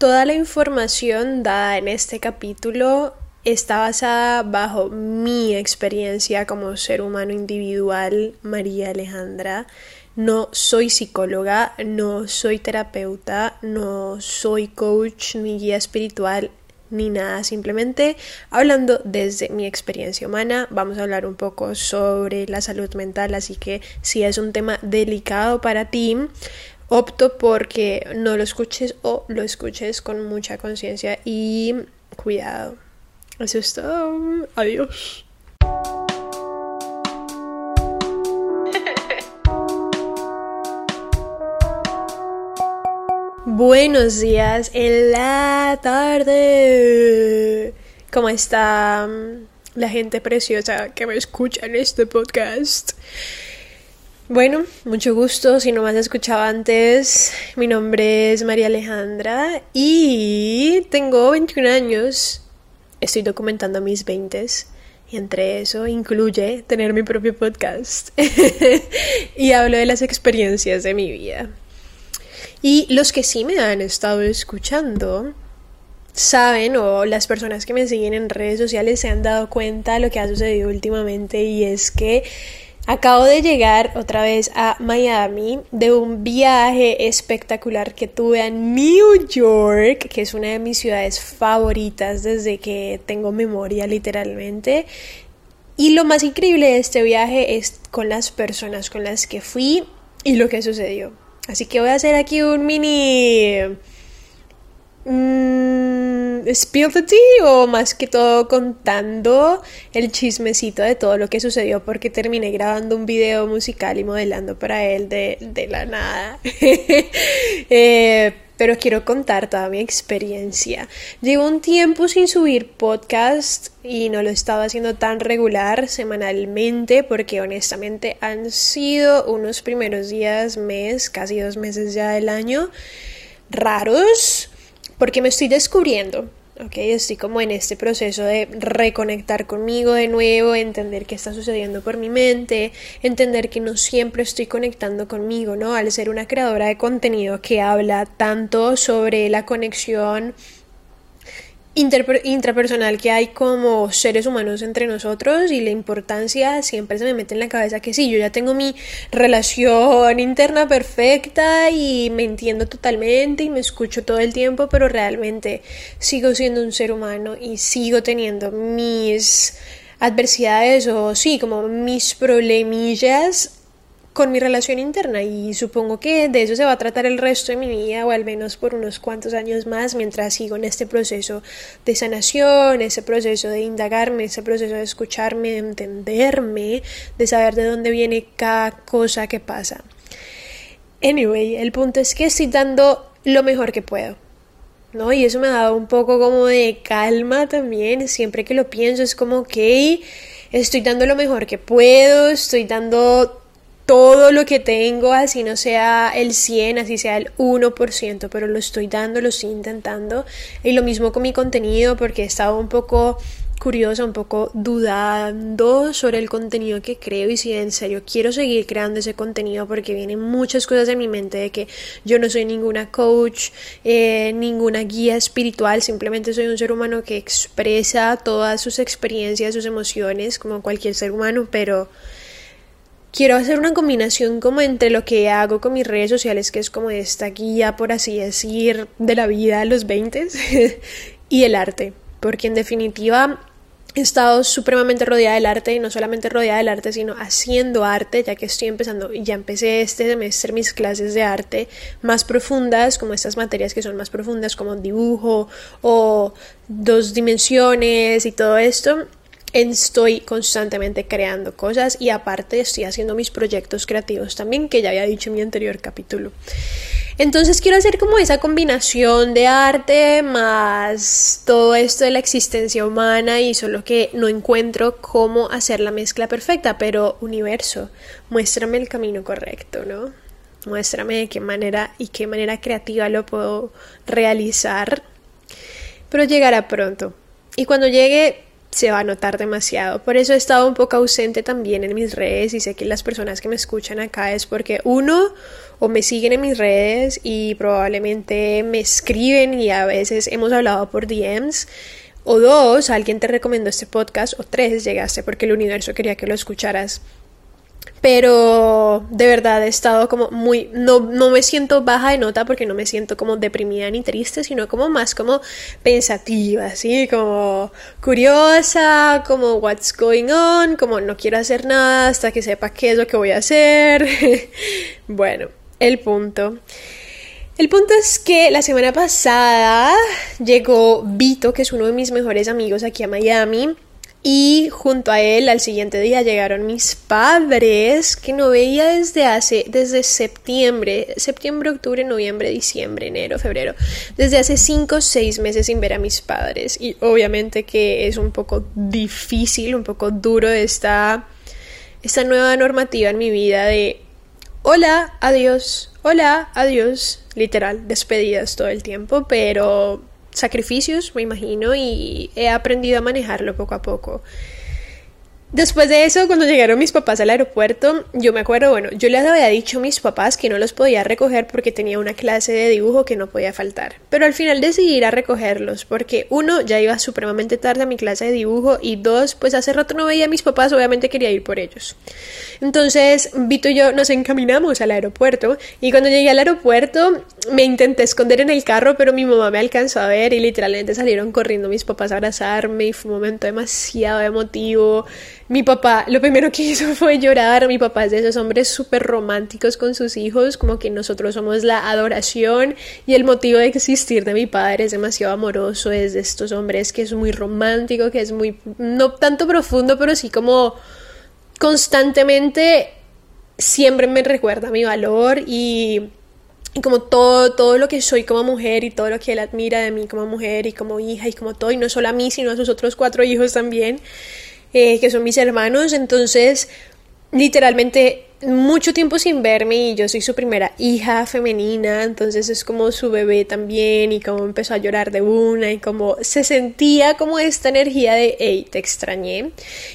Toda la información dada en este capítulo está basada bajo mi experiencia como ser humano individual, María Alejandra. No soy psicóloga, no soy terapeuta, no soy coach ni guía espiritual ni nada, simplemente hablando desde mi experiencia humana, vamos a hablar un poco sobre la salud mental, así que si es un tema delicado para ti, opto porque no lo escuches o lo escuches con mucha conciencia y cuidado. Eso es todo. Adiós. Buenos días en la tarde. ¿Cómo está la gente preciosa que me escucha en este podcast? Bueno, mucho gusto. Si no me has escuchado antes, mi nombre es María Alejandra y tengo 21 años. Estoy documentando mis 20 y entre eso incluye tener mi propio podcast y hablo de las experiencias de mi vida. Y los que sí me han estado escuchando saben o las personas que me siguen en redes sociales se han dado cuenta de lo que ha sucedido últimamente y es que Acabo de llegar otra vez a Miami de un viaje espectacular que tuve en New York, que es una de mis ciudades favoritas desde que tengo memoria literalmente. Y lo más increíble de este viaje es con las personas con las que fui y lo que sucedió. Así que voy a hacer aquí un mini mmm, spill the tea o más que todo contando el chismecito de todo lo que sucedió porque terminé grabando un video musical y modelando para él de, de la nada. eh, pero quiero contar toda mi experiencia. Llevo un tiempo sin subir podcast y no lo he estado haciendo tan regular semanalmente porque honestamente han sido unos primeros días, mes, casi dos meses ya del año raros porque me estoy descubriendo, ¿ok? Estoy como en este proceso de reconectar conmigo de nuevo, entender qué está sucediendo por mi mente, entender que no siempre estoy conectando conmigo, ¿no? Al ser una creadora de contenido que habla tanto sobre la conexión intrapersonal que hay como seres humanos entre nosotros y la importancia siempre se me mete en la cabeza que sí, yo ya tengo mi relación interna perfecta y me entiendo totalmente y me escucho todo el tiempo, pero realmente sigo siendo un ser humano y sigo teniendo mis adversidades o sí, como mis problemillas con mi relación interna y supongo que de eso se va a tratar el resto de mi vida o al menos por unos cuantos años más mientras sigo en este proceso de sanación, ese proceso de indagarme, ese proceso de escucharme, de entenderme, de saber de dónde viene cada cosa que pasa. Anyway, el punto es que estoy dando lo mejor que puedo. ¿No? Y eso me ha dado un poco como de calma también, siempre que lo pienso es como, que estoy dando lo mejor que puedo, estoy dando todo lo que tengo, así no sea el 100, así sea el 1%, pero lo estoy dando, lo estoy intentando. Y lo mismo con mi contenido, porque he estado un poco curiosa, un poco dudando sobre el contenido que creo y si en serio quiero seguir creando ese contenido porque vienen muchas cosas en mi mente de que yo no soy ninguna coach, eh, ninguna guía espiritual, simplemente soy un ser humano que expresa todas sus experiencias, sus emociones como cualquier ser humano, pero quiero hacer una combinación como entre lo que hago con mis redes sociales, que es como esta guía, por así decir, de la vida a los 20 y el arte, porque en definitiva he estado supremamente rodeada del arte y no solamente rodeada del arte, sino haciendo arte, ya que estoy empezando, y ya empecé este semestre mis clases de arte más profundas, como estas materias que son más profundas, como dibujo o dos dimensiones y todo esto estoy constantemente creando cosas y aparte estoy haciendo mis proyectos creativos también que ya había dicho en mi anterior capítulo. Entonces quiero hacer como esa combinación de arte más todo esto de la existencia humana y solo que no encuentro cómo hacer la mezcla perfecta, pero universo, muéstrame el camino correcto, ¿no? Muéstrame de qué manera y qué manera creativa lo puedo realizar, pero llegará pronto. Y cuando llegue se va a notar demasiado. Por eso he estado un poco ausente también en mis redes y sé que las personas que me escuchan acá es porque uno o me siguen en mis redes y probablemente me escriben y a veces hemos hablado por DMs. O dos, alguien te recomendó este podcast. O tres, llegaste porque el universo quería que lo escucharas. Pero de verdad he estado como muy, no, no me siento baja de nota porque no me siento como deprimida ni triste, sino como más como pensativa, así como curiosa, como what's going on, como no quiero hacer nada hasta que sepa qué es lo que voy a hacer. bueno, el punto. El punto es que la semana pasada llegó Vito, que es uno de mis mejores amigos aquí a Miami y junto a él al siguiente día llegaron mis padres que no veía desde hace, desde septiembre, septiembre, octubre, noviembre, diciembre, enero, febrero, desde hace cinco o seis meses sin ver a mis padres. Y obviamente que es un poco difícil, un poco duro esta, esta nueva normativa en mi vida de hola, adiós, hola, adiós, literal, despedidas todo el tiempo, pero sacrificios, me imagino, y he aprendido a manejarlo poco a poco. Después de eso, cuando llegaron mis papás al aeropuerto, yo me acuerdo, bueno, yo les había dicho a mis papás que no los podía recoger porque tenía una clase de dibujo que no podía faltar. Pero al final decidí ir a recogerlos porque uno, ya iba supremamente tarde a mi clase de dibujo y dos, pues hace rato no veía a mis papás, obviamente quería ir por ellos. Entonces, Vito y yo nos encaminamos al aeropuerto y cuando llegué al aeropuerto me intenté esconder en el carro, pero mi mamá me alcanzó a ver y literalmente salieron corriendo mis papás a abrazarme y fue un momento demasiado emotivo mi papá, lo primero que hizo fue llorar. Mi papá es de esos hombres súper románticos con sus hijos, como que nosotros somos la adoración y el motivo de existir de mi padre es demasiado amoroso. Es de estos hombres que es muy romántico, que es muy, no tanto profundo, pero sí como constantemente siempre me recuerda mi valor y como todo, todo lo que soy como mujer y todo lo que él admira de mí como mujer y como hija y como todo, y no solo a mí, sino a sus otros cuatro hijos también. Eh, que son mis hermanos, entonces literalmente mucho tiempo sin verme y yo soy su primera hija femenina, entonces es como su bebé también y como empezó a llorar de una y como se sentía como esta energía de, hey, te extrañé.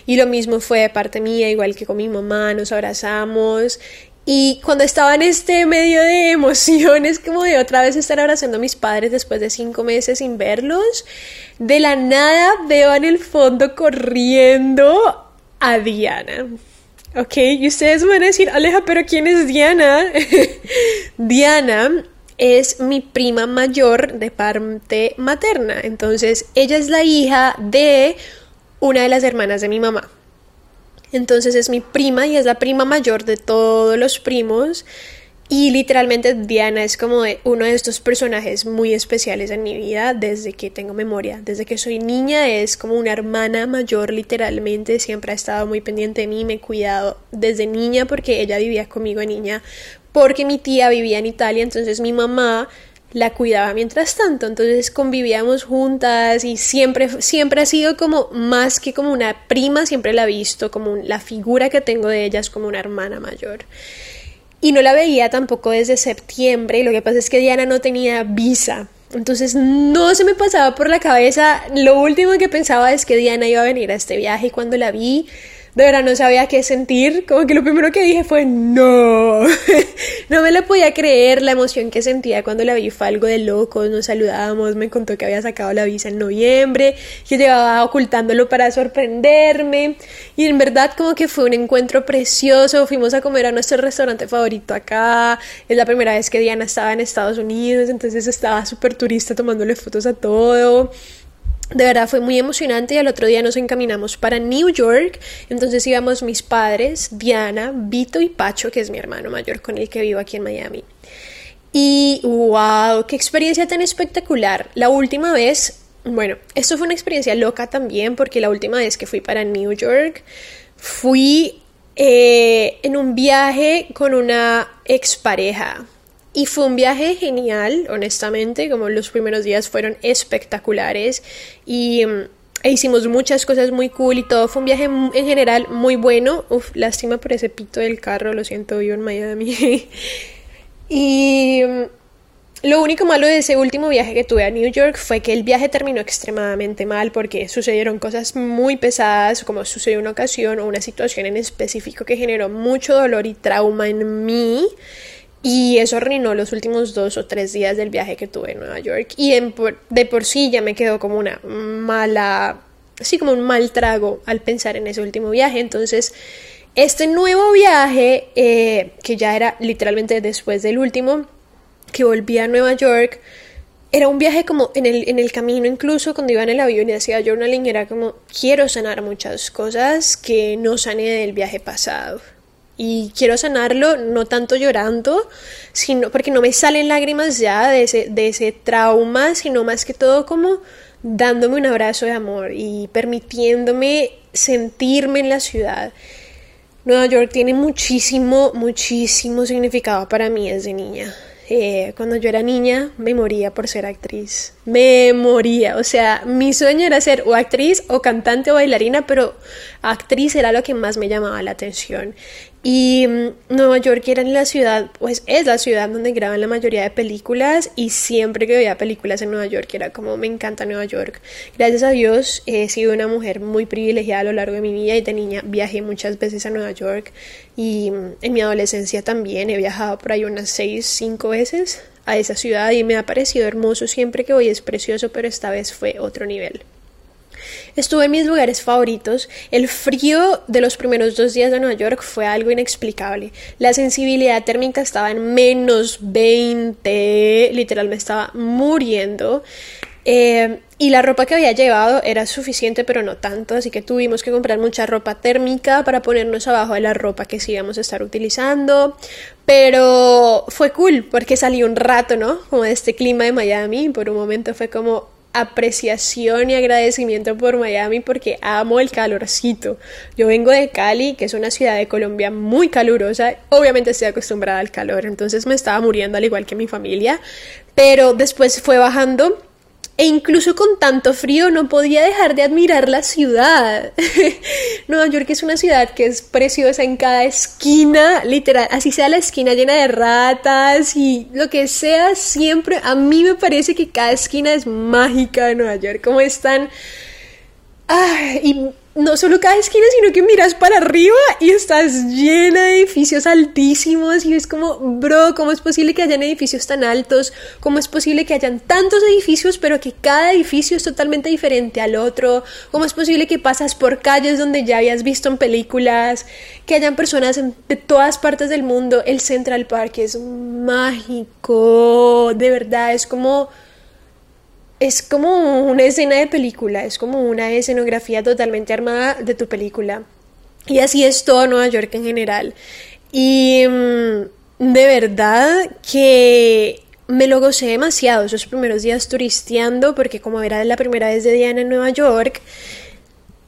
Y lo mismo fue de parte mía, igual que con mi mamá, nos abrazamos y cuando estaba en este medio de emociones, como de otra vez estar abrazando a mis padres después de cinco meses sin verlos, de la nada veo en el fondo corriendo a Diana. Ok, y ustedes van a decir, Aleja, pero ¿quién es Diana? Diana es mi prima mayor de parte materna. Entonces, ella es la hija de una de las hermanas de mi mamá. Entonces es mi prima y es la prima mayor de todos los primos. Y literalmente Diana es como uno de estos personajes muy especiales en mi vida desde que tengo memoria. Desde que soy niña es como una hermana mayor literalmente. Siempre ha estado muy pendiente de mí, me he cuidado desde niña porque ella vivía conmigo de niña. Porque mi tía vivía en Italia, entonces mi mamá la cuidaba mientras tanto, entonces convivíamos juntas y siempre, siempre ha sido como más que como una prima, siempre la he visto como la figura que tengo de ella es como una hermana mayor. Y no la veía tampoco desde septiembre y lo que pasa es que Diana no tenía visa. Entonces no se me pasaba por la cabeza, lo último que pensaba es que Diana iba a venir a este viaje y cuando la vi de verdad no sabía qué sentir, como que lo primero que dije fue no, no me lo podía creer, la emoción que sentía cuando la vi fue algo de locos, nos saludábamos, me contó que había sacado la visa en noviembre, que llevaba ocultándolo para sorprenderme y en verdad como que fue un encuentro precioso, fuimos a comer a nuestro restaurante favorito acá, es la primera vez que Diana estaba en Estados Unidos, entonces estaba súper turista tomándole fotos a todo. De verdad fue muy emocionante y al otro día nos encaminamos para New York. Entonces íbamos mis padres, Diana, Vito y Pacho, que es mi hermano mayor con el que vivo aquí en Miami. Y wow, qué experiencia tan espectacular. La última vez, bueno, esto fue una experiencia loca también porque la última vez que fui para New York fui eh, en un viaje con una expareja y fue un viaje genial, honestamente, como los primeros días fueron espectaculares y mm, e hicimos muchas cosas muy cool y todo. Fue un viaje en general muy bueno. Uf, lástima por ese pito del carro, lo siento, vivo en Miami. y mm, lo único malo de ese último viaje que tuve a New York fue que el viaje terminó extremadamente mal porque sucedieron cosas muy pesadas, como sucedió una ocasión o una situación en específico que generó mucho dolor y trauma en mí. Y eso arruinó los últimos dos o tres días del viaje que tuve en Nueva York. Y de por sí ya me quedó como una mala, así como un mal trago al pensar en ese último viaje. Entonces, este nuevo viaje, eh, que ya era literalmente después del último, que volví a Nueva York, era un viaje como en el, en el camino, incluso cuando iba en el avión y hacía journaling, era como, quiero sanar muchas cosas que no sané del viaje pasado. Y quiero sanarlo no tanto llorando, sino porque no me salen lágrimas ya de ese, de ese trauma, sino más que todo como dándome un abrazo de amor y permitiéndome sentirme en la ciudad. Nueva York tiene muchísimo, muchísimo significado para mí desde niña. Eh, cuando yo era niña me moría por ser actriz. Me moría. O sea, mi sueño era ser o actriz o cantante o bailarina, pero actriz era lo que más me llamaba la atención. Y mm, Nueva York era la ciudad, pues es la ciudad donde graban la mayoría de películas y siempre que veía películas en Nueva York era como me encanta Nueva York. Gracias a Dios he sido una mujer muy privilegiada a lo largo de mi vida y de niña viajé muchas veces a Nueva York y mm, en mi adolescencia también he viajado por ahí unas seis, cinco veces a esa ciudad y me ha parecido hermoso siempre que voy es precioso pero esta vez fue otro nivel. Estuve en mis lugares favoritos. El frío de los primeros dos días de Nueva York fue algo inexplicable. La sensibilidad térmica estaba en menos 20. Literal me estaba muriendo. Eh, y la ropa que había llevado era suficiente, pero no tanto, así que tuvimos que comprar mucha ropa térmica para ponernos abajo de la ropa que sí íbamos a estar utilizando. Pero fue cool porque salí un rato, ¿no? Como de este clima de Miami. Por un momento fue como, apreciación y agradecimiento por Miami porque amo el calorcito. Yo vengo de Cali, que es una ciudad de Colombia muy calurosa. Obviamente estoy acostumbrada al calor, entonces me estaba muriendo al igual que mi familia. Pero después fue bajando e incluso con tanto frío no podía dejar de admirar la ciudad. Nueva York es una ciudad que es preciosa en cada esquina, literal, así sea la esquina llena de ratas y lo que sea, siempre a mí me parece que cada esquina es mágica de Nueva York, como están... Ah, y no solo cada esquina, sino que miras para arriba y estás llena de edificios altísimos y es como, bro, ¿cómo es posible que hayan edificios tan altos? ¿Cómo es posible que hayan tantos edificios pero que cada edificio es totalmente diferente al otro? ¿Cómo es posible que pasas por calles donde ya habías visto en películas? Que hayan personas de todas partes del mundo. El Central Park es mágico, de verdad, es como es como una escena de película, es como una escenografía totalmente armada de tu película. Y así es todo Nueva York en general. Y mm, de verdad que me lo gocé demasiado esos primeros días turisteando, porque como era la primera vez de Diana en Nueva York,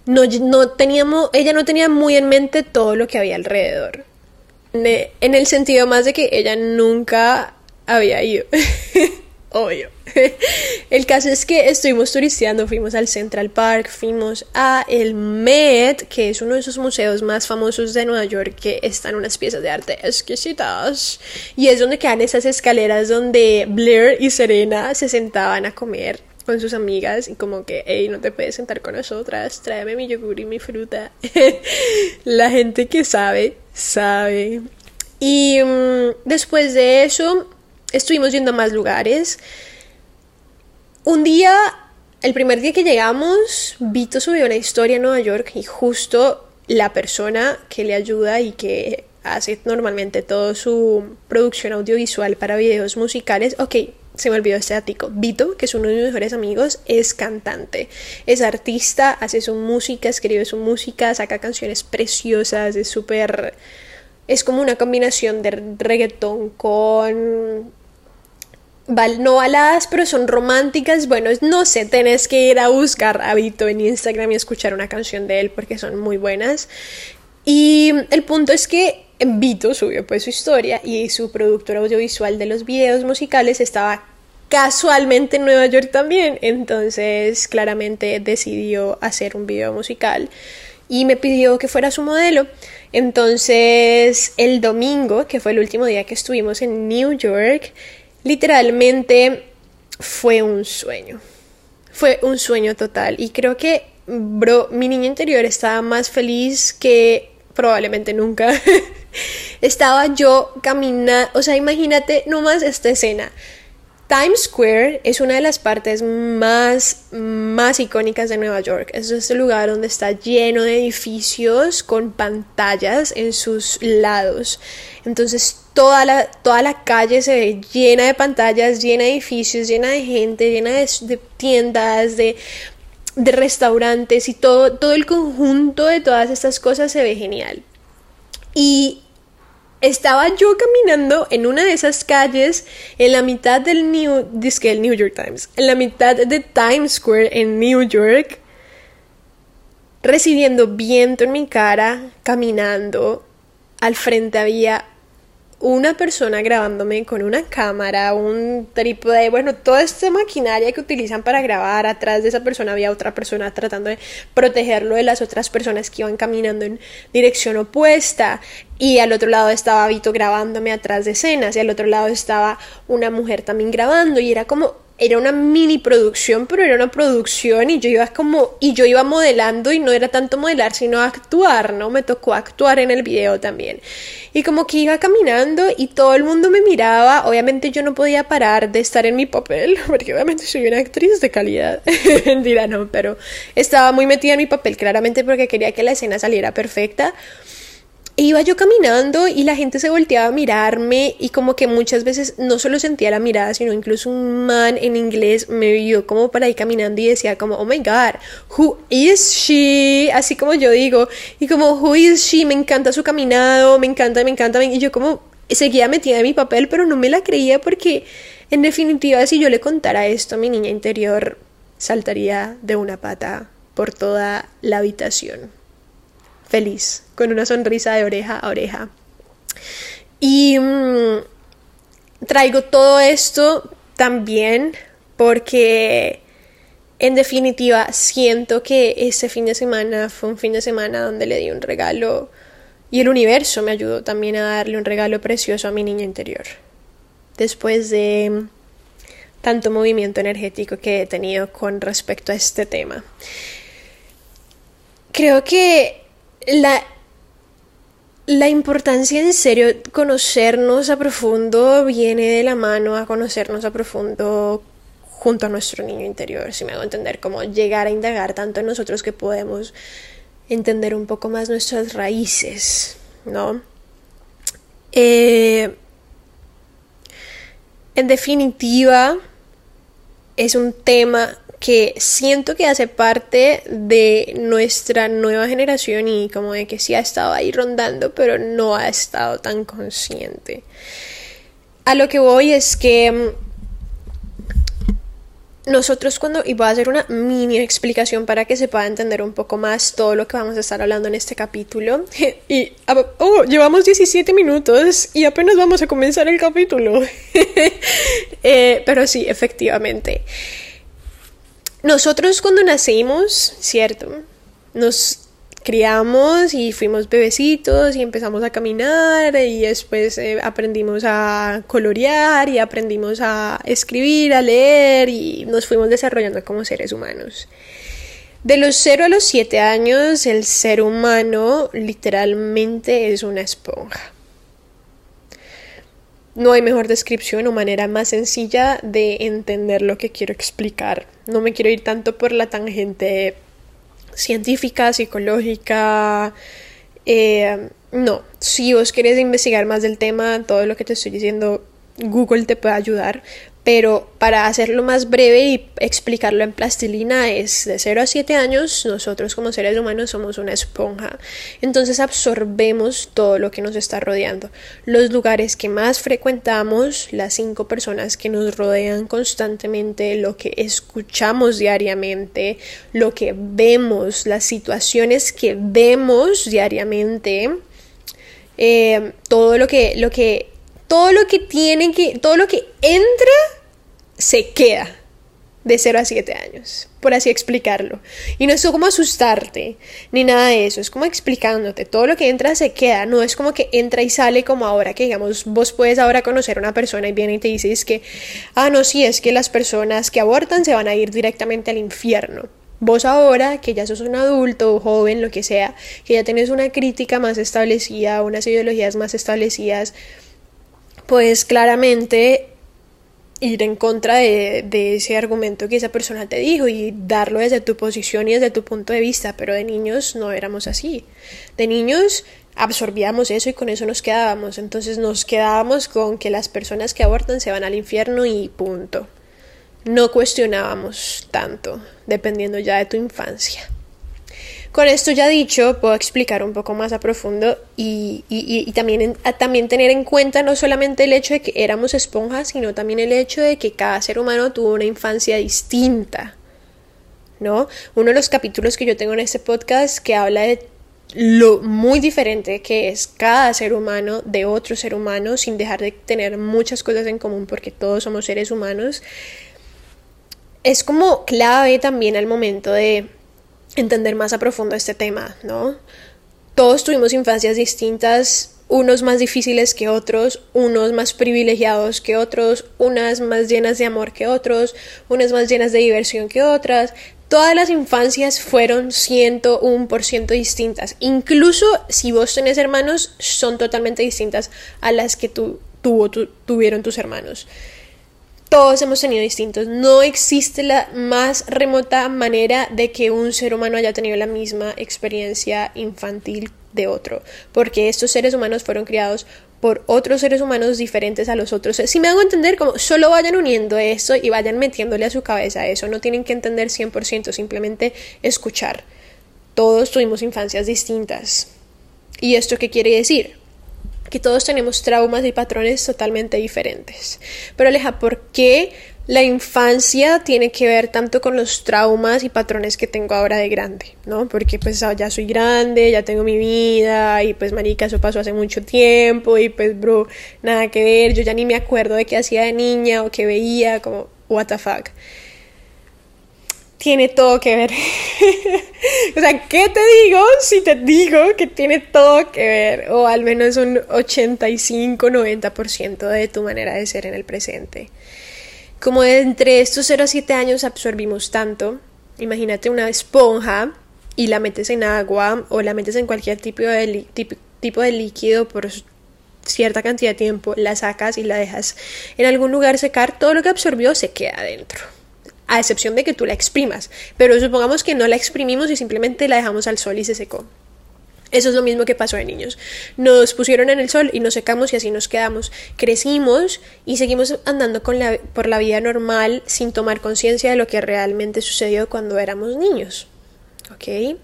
no, no teníamos, ella no tenía muy en mente todo lo que había alrededor. En el sentido más de que ella nunca había ido. obvio. El caso es que estuvimos turisteando, fuimos al Central Park, fuimos a el Met, que es uno de esos museos más famosos de Nueva York, que están unas piezas de arte exquisitas. Y es donde quedan esas escaleras donde Blair y Serena se sentaban a comer con sus amigas y como que, hey, no te puedes sentar con nosotras, tráeme mi yogur y mi fruta. La gente que sabe, sabe. Y mm, después de eso, estuvimos yendo a más lugares. Un día, el primer día que llegamos, Vito subió una historia en Nueva York y justo la persona que le ayuda y que hace normalmente toda su producción audiovisual para videos musicales, ok, se me olvidó este ático. Vito, que es uno de mis mejores amigos, es cantante, es artista, hace su música, escribe su música, saca canciones preciosas, es súper... Es como una combinación de reggaetón con no baladas, pero son románticas. Bueno, no sé, tenés que ir a buscar a Vito en Instagram y escuchar una canción de él porque son muy buenas. Y el punto es que Vito subió pues su historia y su productor audiovisual de los videos musicales estaba casualmente en Nueva York también. Entonces, claramente decidió hacer un video musical y me pidió que fuera su modelo. Entonces, el domingo, que fue el último día que estuvimos en New York, literalmente fue un sueño. Fue un sueño total. Y creo que, bro, mi niña interior estaba más feliz que probablemente nunca. estaba yo caminando, o sea, imagínate nomás esta escena. Times Square es una de las partes más, más icónicas de Nueva York. Es este lugar donde está lleno de edificios con pantallas en sus lados. Entonces toda la, toda la calle se ve llena de pantallas, llena de edificios, llena de gente, llena de, tiendas, de, de restaurantes y todo, todo el conjunto de todas estas cosas se ve genial. Y estaba yo caminando en una de esas calles en la mitad del New, el New York Times, en la mitad de Times Square en New York, recibiendo viento en mi cara, caminando. Al frente había una persona grabándome con una cámara, un trípode, bueno, toda esta maquinaria que utilizan para grabar. Atrás de esa persona había otra persona tratando de protegerlo de las otras personas que iban caminando en dirección opuesta. Y al otro lado estaba Vito grabándome atrás de escenas. Y al otro lado estaba una mujer también grabando. Y era como era una mini producción, pero era una producción y yo iba como, y yo iba modelando y no era tanto modelar, sino actuar, ¿no? Me tocó actuar en el video también. Y como que iba caminando y todo el mundo me miraba, obviamente yo no podía parar de estar en mi papel, porque obviamente soy una actriz de calidad, mentira, no, pero estaba muy metida en mi papel claramente porque quería que la escena saliera perfecta iba yo caminando y la gente se volteaba a mirarme y como que muchas veces no solo sentía la mirada, sino incluso un man en inglés me vio como para ahí caminando y decía como, oh my god, who is she? Así como yo digo, y como, who is she? Me encanta su caminado, me encanta, me encanta, y yo como seguía metida en mi papel, pero no me la creía porque en definitiva si yo le contara esto a mi niña interior, saltaría de una pata por toda la habitación feliz, con una sonrisa de oreja a oreja. Y mm, traigo todo esto también porque en definitiva siento que este fin de semana fue un fin de semana donde le di un regalo y el universo me ayudó también a darle un regalo precioso a mi niña interior. Después de tanto movimiento energético que he tenido con respecto a este tema. Creo que la, la importancia en serio conocernos a profundo viene de la mano a conocernos a profundo junto a nuestro niño interior, si me hago entender, como llegar a indagar tanto en nosotros que podemos entender un poco más nuestras raíces, ¿no? Eh, en definitiva, es un tema que siento que hace parte de nuestra nueva generación y como de que sí ha estado ahí rondando, pero no ha estado tan consciente. A lo que voy es que mm, nosotros cuando, y voy a hacer una mini explicación para que se pueda entender un poco más todo lo que vamos a estar hablando en este capítulo. Y, oh, llevamos 17 minutos y apenas vamos a comenzar el capítulo. Eh, pero sí, efectivamente. Nosotros cuando nacimos, ¿cierto? Nos criamos y fuimos bebecitos y empezamos a caminar y después eh, aprendimos a colorear y aprendimos a escribir, a leer y nos fuimos desarrollando como seres humanos. De los 0 a los 7 años, el ser humano literalmente es una esponja. No hay mejor descripción o manera más sencilla de entender lo que quiero explicar. No me quiero ir tanto por la tangente científica, psicológica. Eh, no, si vos querés investigar más del tema, todo lo que te estoy diciendo, Google te puede ayudar, pero para hacerlo más breve y explicarlo en plastilina es de 0 a 7 años, nosotros como seres humanos somos una esponja, entonces absorbemos todo lo que nos está rodeando, los lugares que más frecuentamos, las cinco personas que nos rodean constantemente, lo que escuchamos diariamente, lo que vemos, las situaciones que vemos diariamente, eh, todo lo que, lo que todo lo que tiene que, todo lo que entra se queda. de 0 a 7 años, por así explicarlo. Y no es como asustarte, ni nada de eso, es como explicándote, todo lo que entra se queda, no es como que entra y sale como ahora, que digamos, vos puedes ahora conocer a una persona y viene y te dices que, ah, no, sí, es que las personas que abortan se van a ir directamente al infierno. Vos ahora, que ya sos un adulto, joven, lo que sea, que ya tenés una crítica más establecida, unas ideologías más establecidas, pues claramente ir en contra de, ese argumento que esa persona te dijo y darlo desde tu posición y desde tu punto de vista, pero de niños no éramos así. De niños absorbíamos eso y con eso nos quedábamos, entonces nos quedábamos con que las personas que abortan se van al infierno y punto. No cuestionábamos tanto, dependiendo ya de tu infancia. Con esto ya dicho, puedo explicar un poco más a profundo y, también, también tener en cuenta no solamente el hecho de que éramos esponjas, sino también el hecho de que cada ser humano tuvo una infancia distinta. ¿No? Uno de los capítulos que yo tengo en este podcast que habla de lo muy diferente que es cada ser humano de otro ser humano sin dejar de tener muchas cosas en común porque todos somos seres humanos es como clave también al momento de entender más a profundo este tema, ¿no? Todos tuvimos infancias distintas, unos más difíciles que otros, unos más privilegiados que otros, unas más llenas de amor que otros, unas más llenas de diversión que otras. Todas las infancias fueron 101% distintas. Incluso si vos tenés hermanos, son totalmente distintas a las que tu, tuvo, tuvieron tus hermanos todos hemos tenido distintos. No existe la más remota manera de que un ser humano haya tenido la misma experiencia infantil de otro, porque estos seres humanos fueron criados por otros seres humanos diferentes a los otros. Si me hago entender, como solo vayan uniendo eso y vayan metiéndole a su cabeza eso, no tienen que entender 100%, simplemente escuchar. Todos tuvimos infancias distintas. ¿Y esto qué quiere decir? Que todos tenemos traumas y patrones totalmente diferentes. Pero Aleja, ¿por qué la infancia tiene que ver tanto con los traumas y patrones que tengo ahora de grande, ¿no? Porque pues ya soy grande, ya tengo mi vida y pues marica, eso pasó hace mucho tiempo y pues bro, nada que ver, yo ya ni me acuerdo de qué hacía de niña o qué veía, como what the fuck tiene todo que ver. o sea, ¿qué te digo si te digo que tiene todo que ver? O al menos un 85-90% de tu manera de ser en el presente. Como entre estos 0 a 7 años absorbimos tanto, imagínate una esponja y la metes en agua o la metes en cualquier tipo de, tipo de líquido por cierta cantidad de tiempo, la sacas y la dejas en algún lugar secar, todo lo que absorbió se queda adentro a excepción de que tú la exprimas. Pero supongamos que no la exprimimos y simplemente la dejamos al sol y se secó. Eso es lo mismo que pasó de niños. Nos pusieron en el sol y nos secamos y así nos quedamos. Crecimos y seguimos andando por la vida normal sin tomar conciencia de lo que realmente sucedió cuando éramos niños. ¿Ok?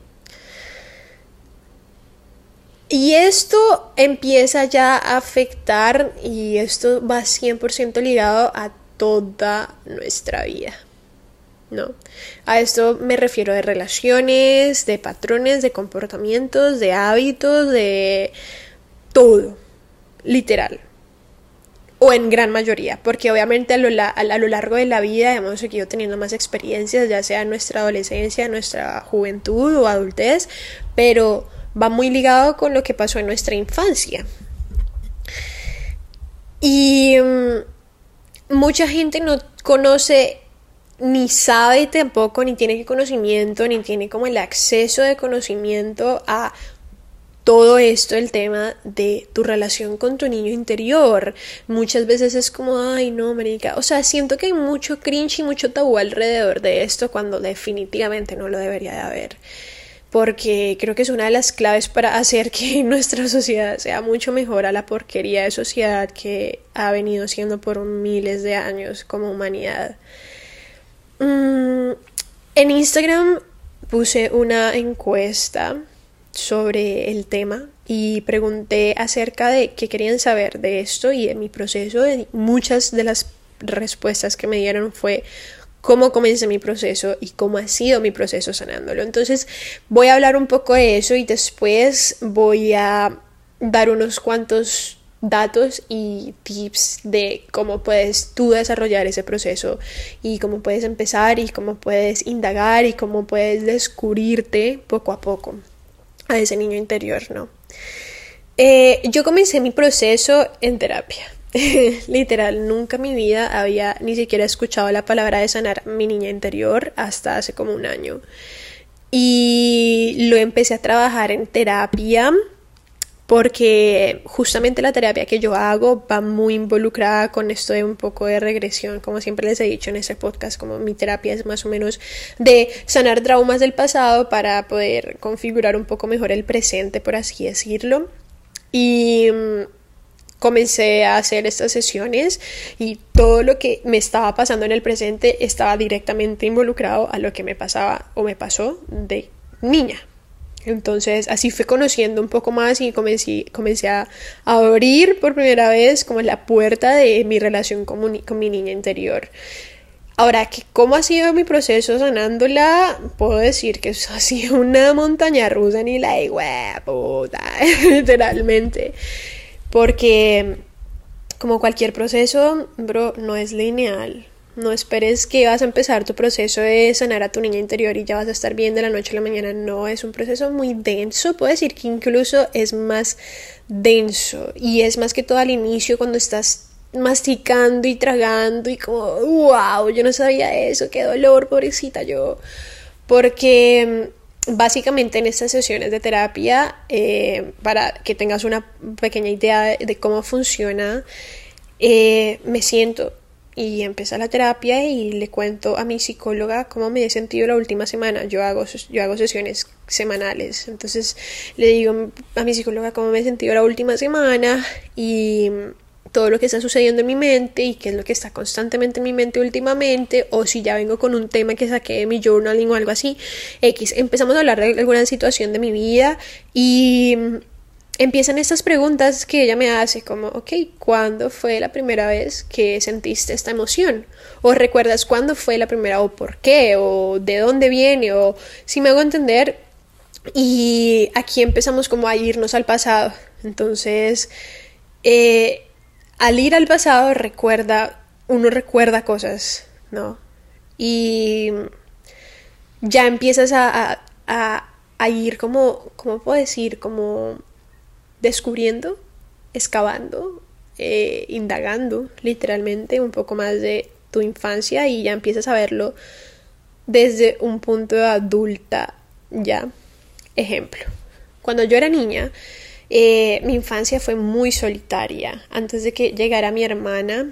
Y esto empieza ya a afectar y esto va 100% ligado a toda nuestra vida. No. A esto me refiero de relaciones, de patrones, de comportamientos, de hábitos, de todo. Literal. O en gran mayoría, porque obviamente a lo, largo de la vida hemos seguido teniendo más experiencias, ya sea en nuestra adolescencia, nuestra juventud o adultez, pero va muy ligado con lo que pasó en nuestra infancia. Y mm, mucha gente no conoce ni sabe tampoco, ni tiene conocimiento, ni tiene como el acceso de conocimiento a todo esto, el tema de tu relación con tu niño interior. Muchas veces es como, ay, no, marica. O sea, siento que hay mucho cringe y mucho tabú alrededor de esto cuando definitivamente no lo debería de haber. Porque creo que es una de las claves para hacer que nuestra sociedad sea mucho mejor a la porquería de sociedad que ha venido siendo por miles de años como humanidad. Mm, en Instagram puse una encuesta sobre el tema y pregunté acerca de qué querían saber de esto y de mi proceso. Y muchas de las respuestas que me dieron fue cómo comencé mi proceso y cómo ha sido mi proceso sanándolo. Entonces voy a hablar un poco de eso y después voy a dar unos cuantos datos y tips de cómo puedes tú desarrollar ese proceso y cómo puedes empezar y cómo puedes indagar y cómo puedes descubrirte poco a poco a ese niño interior, ¿no? Eh, yo comencé mi proceso en terapia. Literal, nunca en mi vida había ni siquiera escuchado la palabra de sanar mi niña interior hasta hace como un año. Y lo empecé a trabajar en terapia porque justamente la terapia que yo hago va muy involucrada con esto de un poco de regresión, como siempre les he dicho en este podcast, como mi terapia es más o menos de sanar traumas del pasado para poder configurar un poco mejor el presente, por así decirlo. Y mm, comencé a hacer estas sesiones y todo lo que me estaba pasando en el presente estaba directamente involucrado a lo que me pasaba o me pasó de niña. Entonces así fui conociendo un poco más y comencé, comencé a abrir por primera vez como la puerta de mi relación con, mi niña interior. Ahora, ¿cómo ha sido mi proceso sanándola? Puedo decir que eso ha sido una montaña rusa ni la puta, literalmente. Porque, como cualquier proceso, bro, no es lineal. No esperes que vas a empezar tu proceso de sanar a tu niña interior y ya vas a estar bien de la noche a la mañana. No, es un proceso muy denso. Puedo decir que incluso es más denso y es más que todo al inicio cuando estás masticando y tragando y como, wow, yo no sabía eso, qué dolor, pobrecita yo. Porque mm, básicamente en estas sesiones de terapia, eh, para que tengas una pequeña idea de, cómo funciona, eh, me siento y empieza la terapia y le cuento a mi psicóloga cómo me he sentido la última semana. Yo hago, yo hago sesiones semanales. Entonces le digo a mi psicóloga cómo me he sentido la última semana y todo lo que está sucediendo en mi mente y qué es lo que está constantemente en mi mente últimamente o si ya vengo con un tema que saqué de mi journaling o algo así. X, empezamos a hablar de alguna situación de mi vida y empiezan estas preguntas que ella me hace como, ok, ¿cuándo fue la primera vez que sentiste esta emoción? ¿O recuerdas cuándo fue la primera o por qué? ¿O de dónde viene? ¿O si me hago entender? Y aquí empezamos como a irnos al pasado. Entonces, eh, al ir al pasado recuerda, uno recuerda cosas, ¿no? Y ya empiezas a, a, a ir como, ¿cómo puedo decir? Como descubriendo, excavando, eh, indagando literalmente un poco más de tu infancia y ya empiezas a verlo desde un punto de adulta ya. Ejemplo, cuando yo era niña, eh, mi infancia fue muy solitaria. Antes de que llegara mi hermana,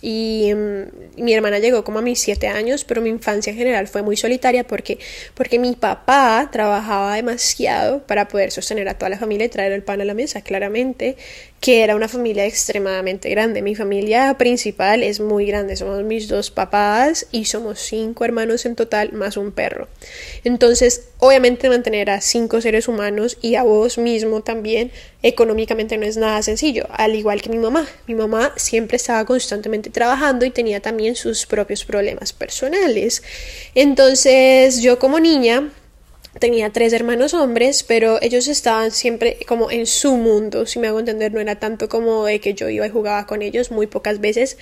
y mm, mi hermana llegó como a mis siete años, pero mi infancia en general fue muy solitaria porque, porque mi papá trabajaba demasiado para poder sostener a toda la familia y traer el pan a la mesa, claramente que era una familia extremadamente grande. Mi familia principal es muy grande, somos mis dos papás y somos cinco hermanos en total más un perro. Entonces, obviamente mantener a cinco seres humanos y a vos mismo también económicamente no es nada sencillo, al igual que mi mamá. Mi mamá siempre estaba constantemente trabajando y tenía también sus propios problemas personales. Entonces, yo como niña tenía tres hermanos hombres, pero ellos estaban siempre como en su mundo, si me hago entender, no era tanto como de que yo iba y jugaba con ellos muy pocas veces.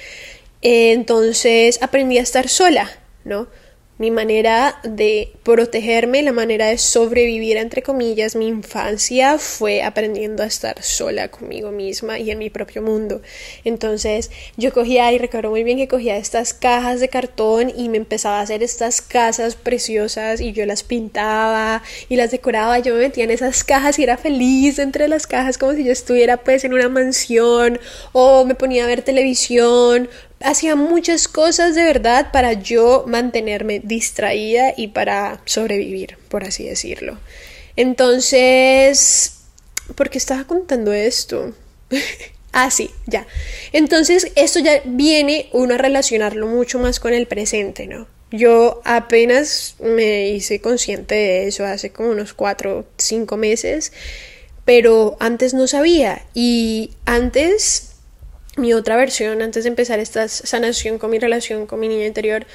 entonces aprendí a estar sola, ¿no? Mi manera de protegerme, la manera de sobrevivir, entre comillas, mi infancia fue aprendiendo a estar sola conmigo misma y en mi propio mundo. Entonces yo cogía, y recuerdo muy bien que cogía estas cajas de cartón y me empezaba a hacer estas casas preciosas y yo las pintaba y las decoraba, yo me metía en esas cajas y era feliz entre las cajas como si yo estuviera pues en una mansión o me ponía a ver televisión hacía muchas cosas de verdad para yo mantenerme distraída y para sobrevivir, por así decirlo. Entonces, ¿por qué estaba contando esto? ah, sí, ya. Entonces, esto ya viene uno a relacionarlo mucho más con el presente, ¿no? Yo apenas me hice consciente de eso hace como unos cuatro, cinco meses, pero antes no sabía y antes mi otra versión, antes de empezar esta sanación con mi relación con mi niña interior,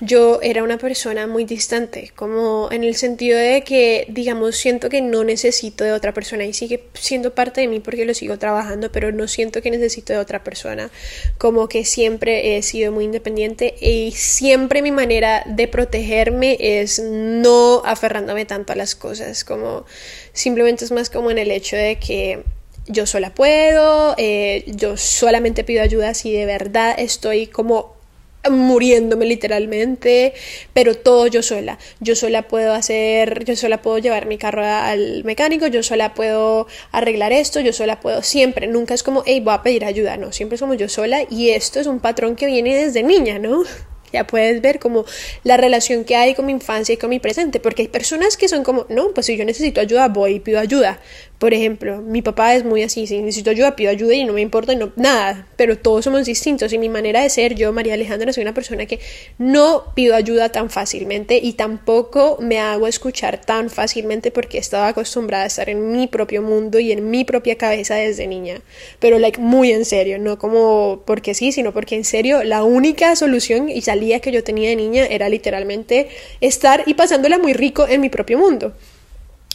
yo era una persona muy distante, como en el sentido de que, digamos, siento que no necesito de otra persona y sigue siendo parte de mí porque lo sigo trabajando, pero no siento que necesito de otra persona, como que siempre he sido muy independiente y siempre mi manera de protegerme es no aferrándome tanto a las cosas, como simplemente es más como en el hecho de que yo sola puedo, eh, yo solamente pido ayuda si de verdad estoy como muriéndome literalmente, pero todo yo sola. Yo sola puedo hacer, yo sola puedo llevar mi carro al mecánico, yo sola puedo arreglar esto, yo sola puedo siempre, nunca es como, hey, voy a pedir ayuda, no, siempre somos yo sola y esto es un patrón que viene desde niña, ¿no? Ya puedes ver como la relación que hay con mi infancia y con mi presente, porque hay personas que son como, no, pues si yo necesito ayuda, voy y pido ayuda. Por ejemplo, mi papá es muy así, si necesito ayuda, pido ayuda y no me importa no, nada, pero todos somos distintos y mi manera de ser, yo, María Alejandra, soy una persona que no pido ayuda tan fácilmente y tampoco me hago escuchar tan fácilmente porque estaba acostumbrada a estar en mi propio mundo y en mi propia cabeza desde niña, pero like muy en serio, no como porque sí, sino porque en serio la única solución y salida que yo tenía de niña era literalmente estar y pasándola muy rico en mi propio mundo.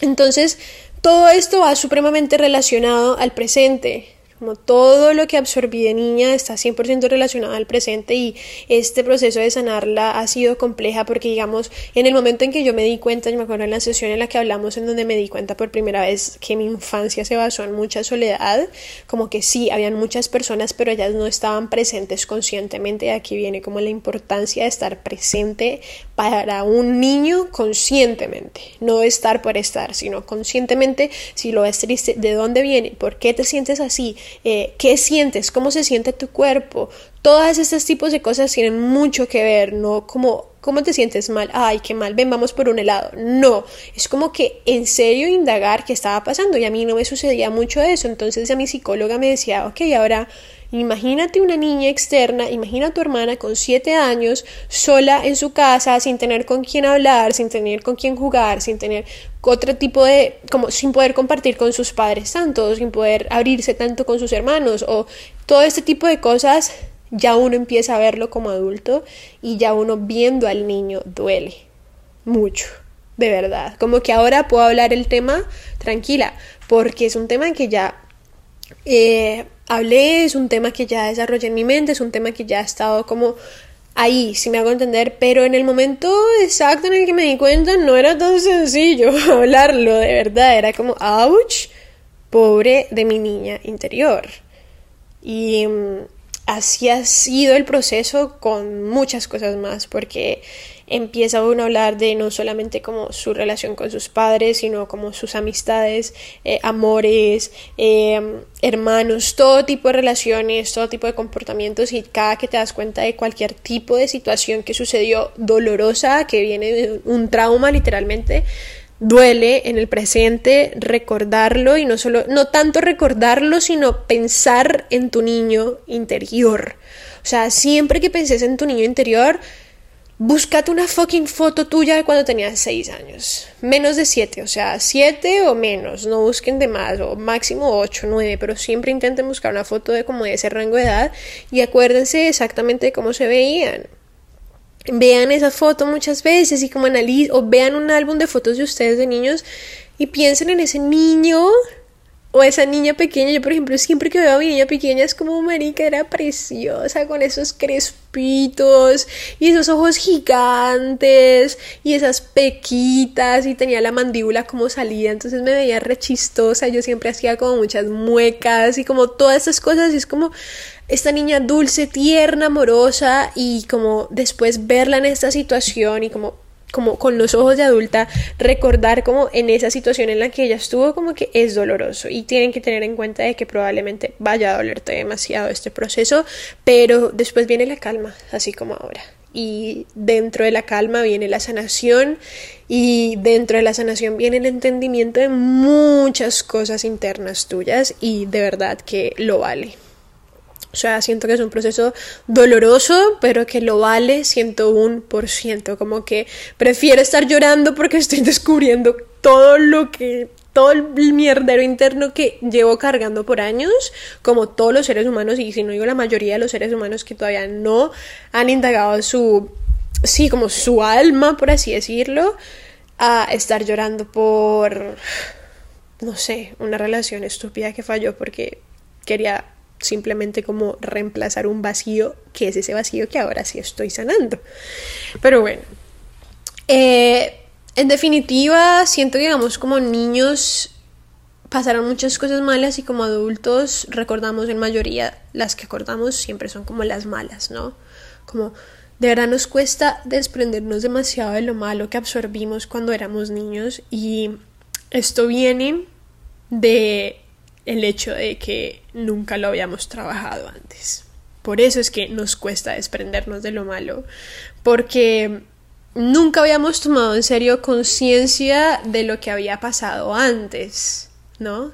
Entonces, todo esto va supremamente relacionado al presente. Como todo lo que absorbí de niña está 100% relacionado al presente y este proceso de sanarla ha sido compleja porque digamos en el momento en que yo me di cuenta, yo me acuerdo en la sesión en la que hablamos en donde me di cuenta por primera vez que mi infancia se basó en mucha soledad, como que sí, habían muchas personas pero ellas no estaban presentes conscientemente. Y aquí viene como la importancia de estar presente para un niño conscientemente, no estar por estar, sino conscientemente si lo ves triste, de dónde viene, por qué te sientes así, eh, qué sientes, cómo se siente tu cuerpo. Todas estos tipos de cosas tienen mucho que ver, no como ¿Cómo te sientes mal? Ay, qué mal, ven, vamos por un helado. No, es como que en serio indagar qué estaba pasando y a mí no me sucedía mucho eso. Entonces a mi psicóloga me decía, ok, ahora imagínate una niña externa, imagina a tu hermana con siete años sola en su casa, sin tener con quién hablar, sin tener con quién jugar, sin tener otro tipo de, como sin poder compartir con sus padres tanto, sin poder abrirse tanto con sus hermanos o todo este tipo de cosas ya uno empieza a verlo como adulto y ya uno viendo al niño duele mucho, de verdad. Como que ahora puedo hablar el tema tranquila, porque es un tema que ya eh, hablé, es un tema que ya desarrollé en mi mente, es un tema que ya ha estado como ahí, si me hago entender, pero en el momento exacto en el que me di cuenta no era tan sencillo hablarlo, de verdad, era como, ouch, pobre de mi niña interior. Y mm, así ha sido el proceso con muchas cosas más, porque empieza uno a hablar de no solamente como su relación con sus padres, sino como sus amistades, eh, amores, eh, hermanos, todo tipo de relaciones, todo tipo de comportamientos y cada que te das cuenta de cualquier tipo de situación que sucedió dolorosa, que viene de un trauma literalmente, duele en el presente recordarlo y no solo, no tanto recordarlo, sino pensar en tu niño interior. O sea, siempre que penses en tu niño interior, búscate una fucking foto tuya de cuando tenías 6 años. Menos de 7, o sea, 7 o menos, no busquen de más, o máximo 8, 9, pero siempre intenten buscar una foto de como de ese rango de edad y acuérdense exactamente de cómo se veían vean esa foto muchas veces y como analicen o vean un álbum de fotos de ustedes de niños y piensen en ese niño o esa niña pequeña. Yo, por ejemplo, siempre que veo a mi niña pequeña es como marica, era preciosa con esos crespitos y esos ojos gigantes y esas pequitas y tenía la mandíbula como salida, entonces me veía rechistosa. Yo siempre hacía como muchas muecas y como todas esas cosas y es como esta niña dulce, tierna, amorosa y como después verla en esta situación y como como con los ojos de adulta recordar como en esa situación en la que ella estuvo como que es doloroso y tienen que tener en cuenta de que probablemente vaya a dolerte demasiado este proceso pero después viene la calma así como ahora y dentro de la calma viene la sanación y dentro de la sanación viene el entendimiento de muchas cosas internas tuyas y de verdad que lo vale. O sea, siento que es un proceso doloroso, pero que lo vale ciento, Como que prefiero estar llorando porque estoy descubriendo todo lo que todo el mierdero interno que llevo cargando por años, como todos los seres humanos, y si no digo la mayoría de los seres humanos que todavía no han indagado su, sí, como su alma, por así decirlo, a estar llorando por, no sé, una relación estúpida que falló porque quería simplemente como reemplazar un vacío que es ese vacío que ahora sí estoy sanando. Pero bueno, eh, en definitiva, siento que, digamos, como niños pasaron muchas cosas malas y como adultos recordamos en mayoría las que acordamos siempre son como las malas, ¿no? Como de verdad nos cuesta desprendernos demasiado de lo malo que absorbimos cuando éramos niños y esto viene de el hecho de que nunca lo habíamos trabajado antes. Por eso es que nos cuesta desprendernos de lo malo, porque nunca habíamos tomado en serio conciencia de lo que había pasado antes, ¿no?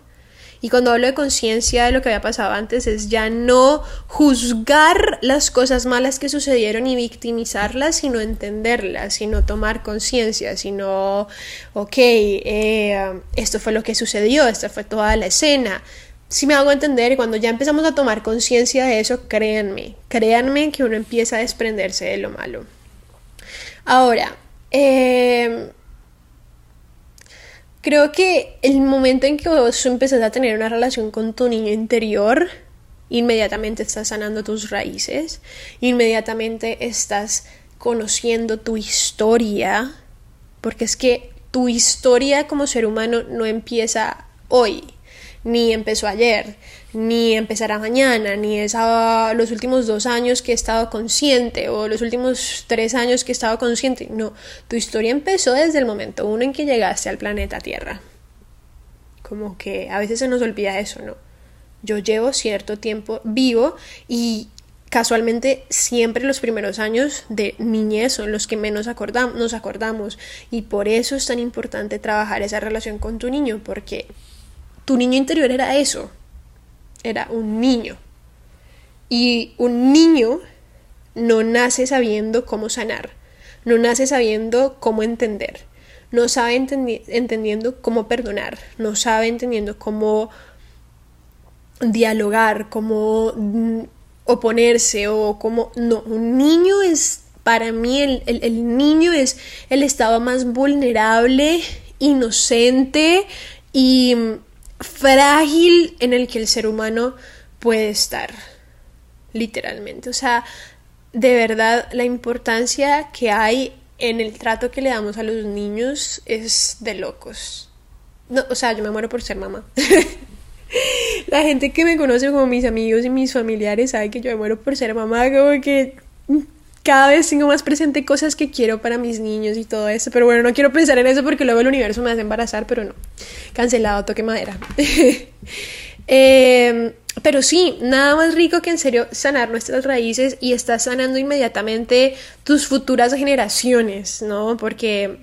Y cuando hablo de conciencia de lo que había pasado antes es ya no juzgar las cosas malas que sucedieron y victimizarlas, sino entenderlas, sino tomar conciencia, sino, ok, eh, esto fue lo que sucedió, esta fue toda la escena. Si me hago entender, cuando ya empezamos a tomar conciencia de eso, créanme, créanme que uno empieza a desprenderse de lo malo. Ahora, em, creo que el momento en que vos empezás a tener una relación con tu niño interior, inmediatamente estás sanando tus raíces, inmediatamente estás conociendo tu historia, porque es que tu historia como ser humano no empieza hoy, ni empezó ayer, ni empezará mañana, ni es a los últimos dos años que he estado consciente o los últimos tres años que he estado consciente. No, tu historia empezó desde el momento uno en que llegaste al planeta Tierra. Como que a veces se nos olvida eso, ¿no? Yo llevo cierto tiempo vivo y casualmente siempre los primeros años de niñez son los que menos nos acordamos y por eso es tan importante trabajar esa relación con tu niño porque tu niño interior era eso, era un niño. Y un niño no nace sabiendo cómo sanar, no nace sabiendo cómo entender, no sabe entendiendo cómo perdonar, no sabe entendiendo cómo dialogar, cómo mm, oponerse o cómo... No, un niño es, para mí, el, el niño es el estado más vulnerable, inocente y frágil en el que el ser humano puede estar, literalmente. O sea, de verdad, la importancia que hay en el trato que le damos a los niños es de locos. No, o sea, yo me muero por ser mamá. la gente que me conoce como mis amigos y mis familiares sabe que yo me muero por ser mamá, como que cada vez tengo más presente cosas que quiero para mis niños y todo eso. Pero bueno, no quiero pensar en eso porque luego el universo me hace embarazar, pero no. Cancelado, toque madera. Em, pero sí, nada más rico que en serio sanar nuestras raíces y estás sanando inmediatamente tus futuras generaciones, ¿no? Porque,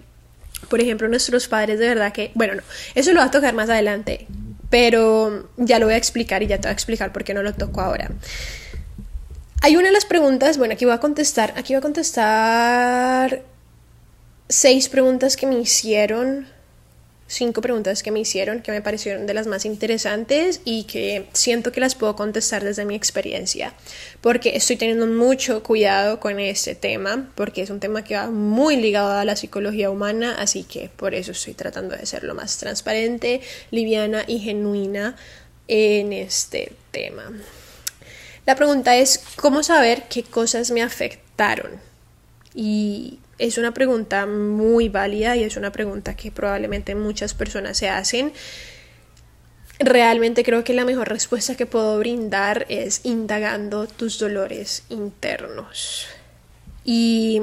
por ejemplo, nuestros padres de verdad que, bueno, no, eso lo va a tocar más adelante, pero ya lo voy a explicar y ya te voy a explicar por qué no lo toco ahora. Hay una de las preguntas, bueno, aquí voy a contestar, aquí voy a contestar seis preguntas que me hicieron, cinco preguntas que me hicieron que me parecieron de las más interesantes y que siento que las puedo contestar desde mi experiencia, porque estoy teniendo mucho cuidado con este tema, porque es un tema que va muy ligado a la psicología humana, así que por eso estoy tratando de ser lo más transparente, liviana y genuina en este tema. La pregunta es, ¿cómo saber qué cosas me afectaron? Y es una pregunta muy válida y es una pregunta que probablemente muchas personas se hacen. Realmente creo que la mejor respuesta que puedo brindar es indagando tus dolores internos. Y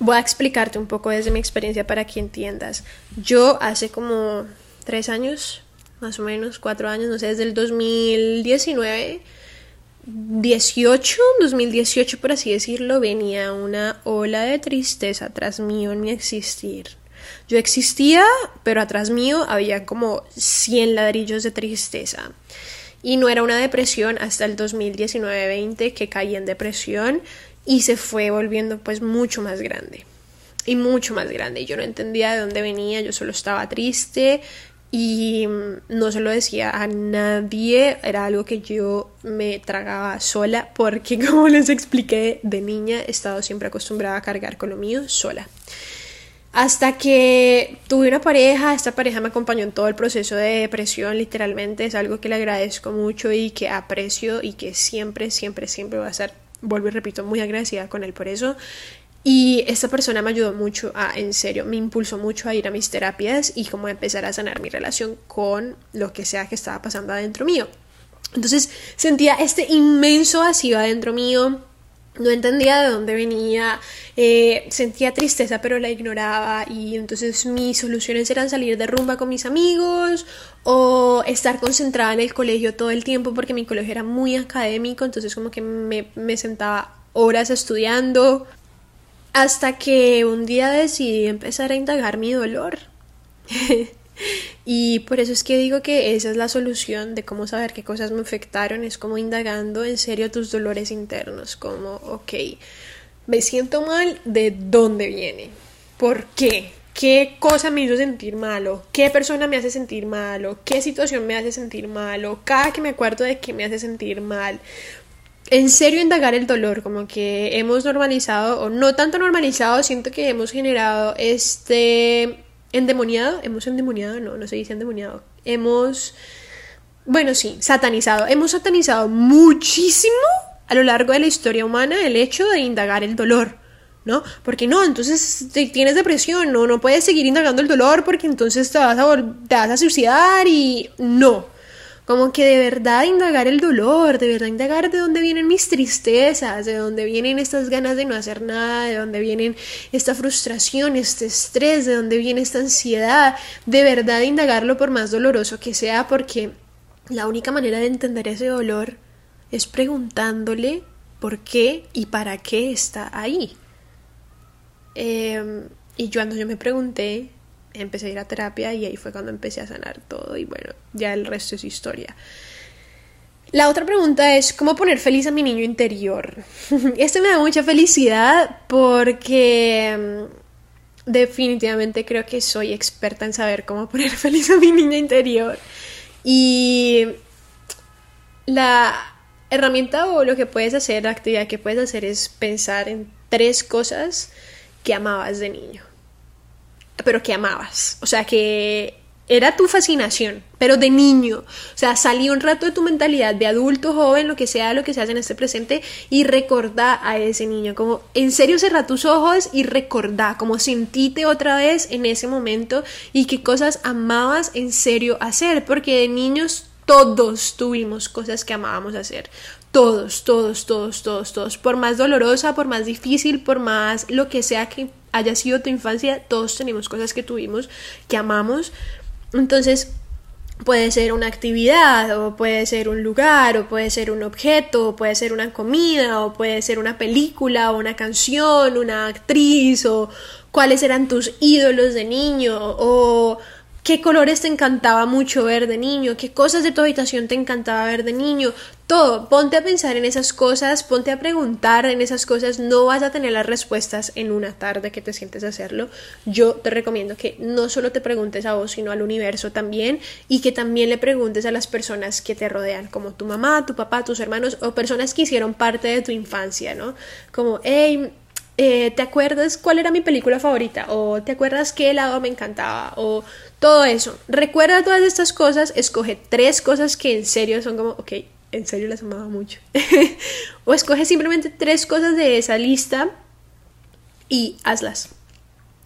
voy a explicarte un poco desde mi experiencia para que entiendas. Yo hace como tres años más o menos cuatro años, no sé, desde el 2019, 18, 2018 por así decirlo, venía una ola de tristeza tras mío en mi existir. Yo existía, pero atrás mío había como 100 ladrillos de tristeza. Y no era una depresión hasta el 2019-20 que caí en depresión y se fue volviendo pues mucho más grande. y mucho más grande. Yo no entendía de dónde venía, yo solo estaba triste y no se lo decía a nadie, era algo que yo me tragaba sola porque como les expliqué de niña he estado siempre acostumbrada a cargar con lo mío sola. Hasta que tuve una pareja, esta pareja me acompañó en todo el proceso de depresión, literalmente es algo que le agradezco mucho y que aprecio y que siempre, siempre, siempre voy a estar, vuelvo y repito, muy agradecida con él por eso. Y esta persona me ayudó mucho a, en serio, me impulsó mucho a ir a mis terapias y como a empezar a sanar mi relación con lo que sea que estaba pasando adentro mío. Entonces sentía este inmenso vacío adentro mío, no entendía de dónde venía, eh, sentía tristeza pero la ignoraba y entonces mis soluciones eran salir de rumba con mis amigos o estar concentrada en el colegio todo el tiempo porque mi colegio era muy académico, entonces como que me, me sentaba horas estudiando hasta que un día decidí empezar a indagar mi dolor. Y por eso es que digo que esa es la solución de cómo saber qué cosas me afectaron, es como indagando en serio tus dolores internos, como, ok, me siento mal, ¿de dónde viene? ¿Por qué? ¿Qué cosa me hizo sentir malo? ¿Qué persona me hace sentir malo? ¿Qué situación me hace sentir malo? Cada que me acuerdo de qué me hace sentir mal. En serio indagar el dolor, como que hemos normalizado, o no tanto normalizado, siento que hemos generado este endemoniado, hemos endemoniado, no, no se dice endemoniado, hemos, bueno, sí, satanizado, hemos satanizado muchísimo a lo largo de la historia humana el hecho de indagar el dolor, ¿no? Porque no, entonces tienes depresión, no, no puedes seguir indagando el dolor porque entonces te vas a, te vas a suicidar y no. Como que de verdad indagar el dolor, de verdad indagar de dónde vienen mis tristezas, de dónde vienen estas ganas de no hacer nada, de dónde vienen esta frustración, este estrés, de dónde viene esta ansiedad, de verdad indagarlo por más doloroso que sea, porque la única manera de entender ese dolor es preguntándole por qué y para qué está ahí. Em, y cuando yo me pregunté empecé a ir a terapia y ahí fue cuando empecé a sanar todo y bueno, ya el resto es historia. La otra pregunta es, ¿cómo poner feliz a mi niño interior? Esto me da mucha felicidad porque mm, definitivamente creo que soy experta en saber cómo poner feliz a mi niño interior. Y la herramienta o lo que puedes hacer, la actividad que puedes hacer es pensar en tres cosas que amabas de niño pero que amabas. O sea, que era tu fascinación, pero de niño. O sea, salí un rato de tu mentalidad de adulto, joven, lo que sea, lo que se hace en este presente, y recordá a ese niño. Como en serio cerrá tus ojos y recordá, como sentite otra vez en ese momento y qué cosas amabas en serio hacer, porque de niños todos tuvimos cosas que amábamos hacer. Todos, todos, todos, todos, todos. Por más dolorosa, por más difícil, por más lo que sea que haya sido tu infancia, todos tenemos cosas que tuvimos, que amamos. Entonces, puede ser una actividad, o puede ser un lugar, o puede ser un objeto, o puede ser una comida, o puede ser una película, o una canción, una actriz, o cuáles eran tus ídolos de niño, o qué colores te encantaba mucho ver de niño, qué cosas de tu habitación te encantaba ver de niño, todo, ponte a pensar en esas cosas, ponte a preguntar en esas cosas, no vas a tener las respuestas en una tarde que te sientes a hacerlo. Yo te recomiendo que no solo te preguntes a vos, sino al universo también y que también le preguntes a las personas que te rodean, como tu mamá, tu papá, tus hermanos o personas que hicieron parte de tu infancia, ¿no? Como, hey, eh, ¿te acuerdas cuál era mi película favorita? ¿O te acuerdas qué helado me encantaba? O todo eso. Recuerda todas estas cosas, escoge tres cosas que en serio son como, ok, en serio las amaba mucho. o escoge simplemente tres cosas de esa lista y hazlas.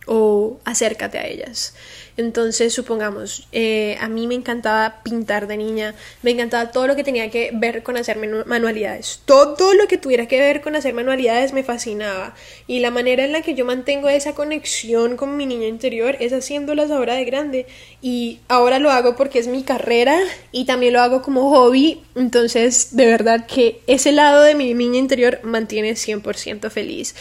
O acércate a ellas. Entonces, supongamos, eh, a mí me encantaba pintar de niña, me encantaba todo lo que tenía que ver con hacer manualidades. Todo lo que tuviera que ver con hacer manualidades me fascinaba. Y la manera en la que yo mantengo esa conexión con mi niña interior es haciéndolas ahora de grande. Y ahora lo hago porque es mi carrera y también lo hago como hobby. Entonces, de verdad que ese lado de mi niña interior mantiene 100% feliz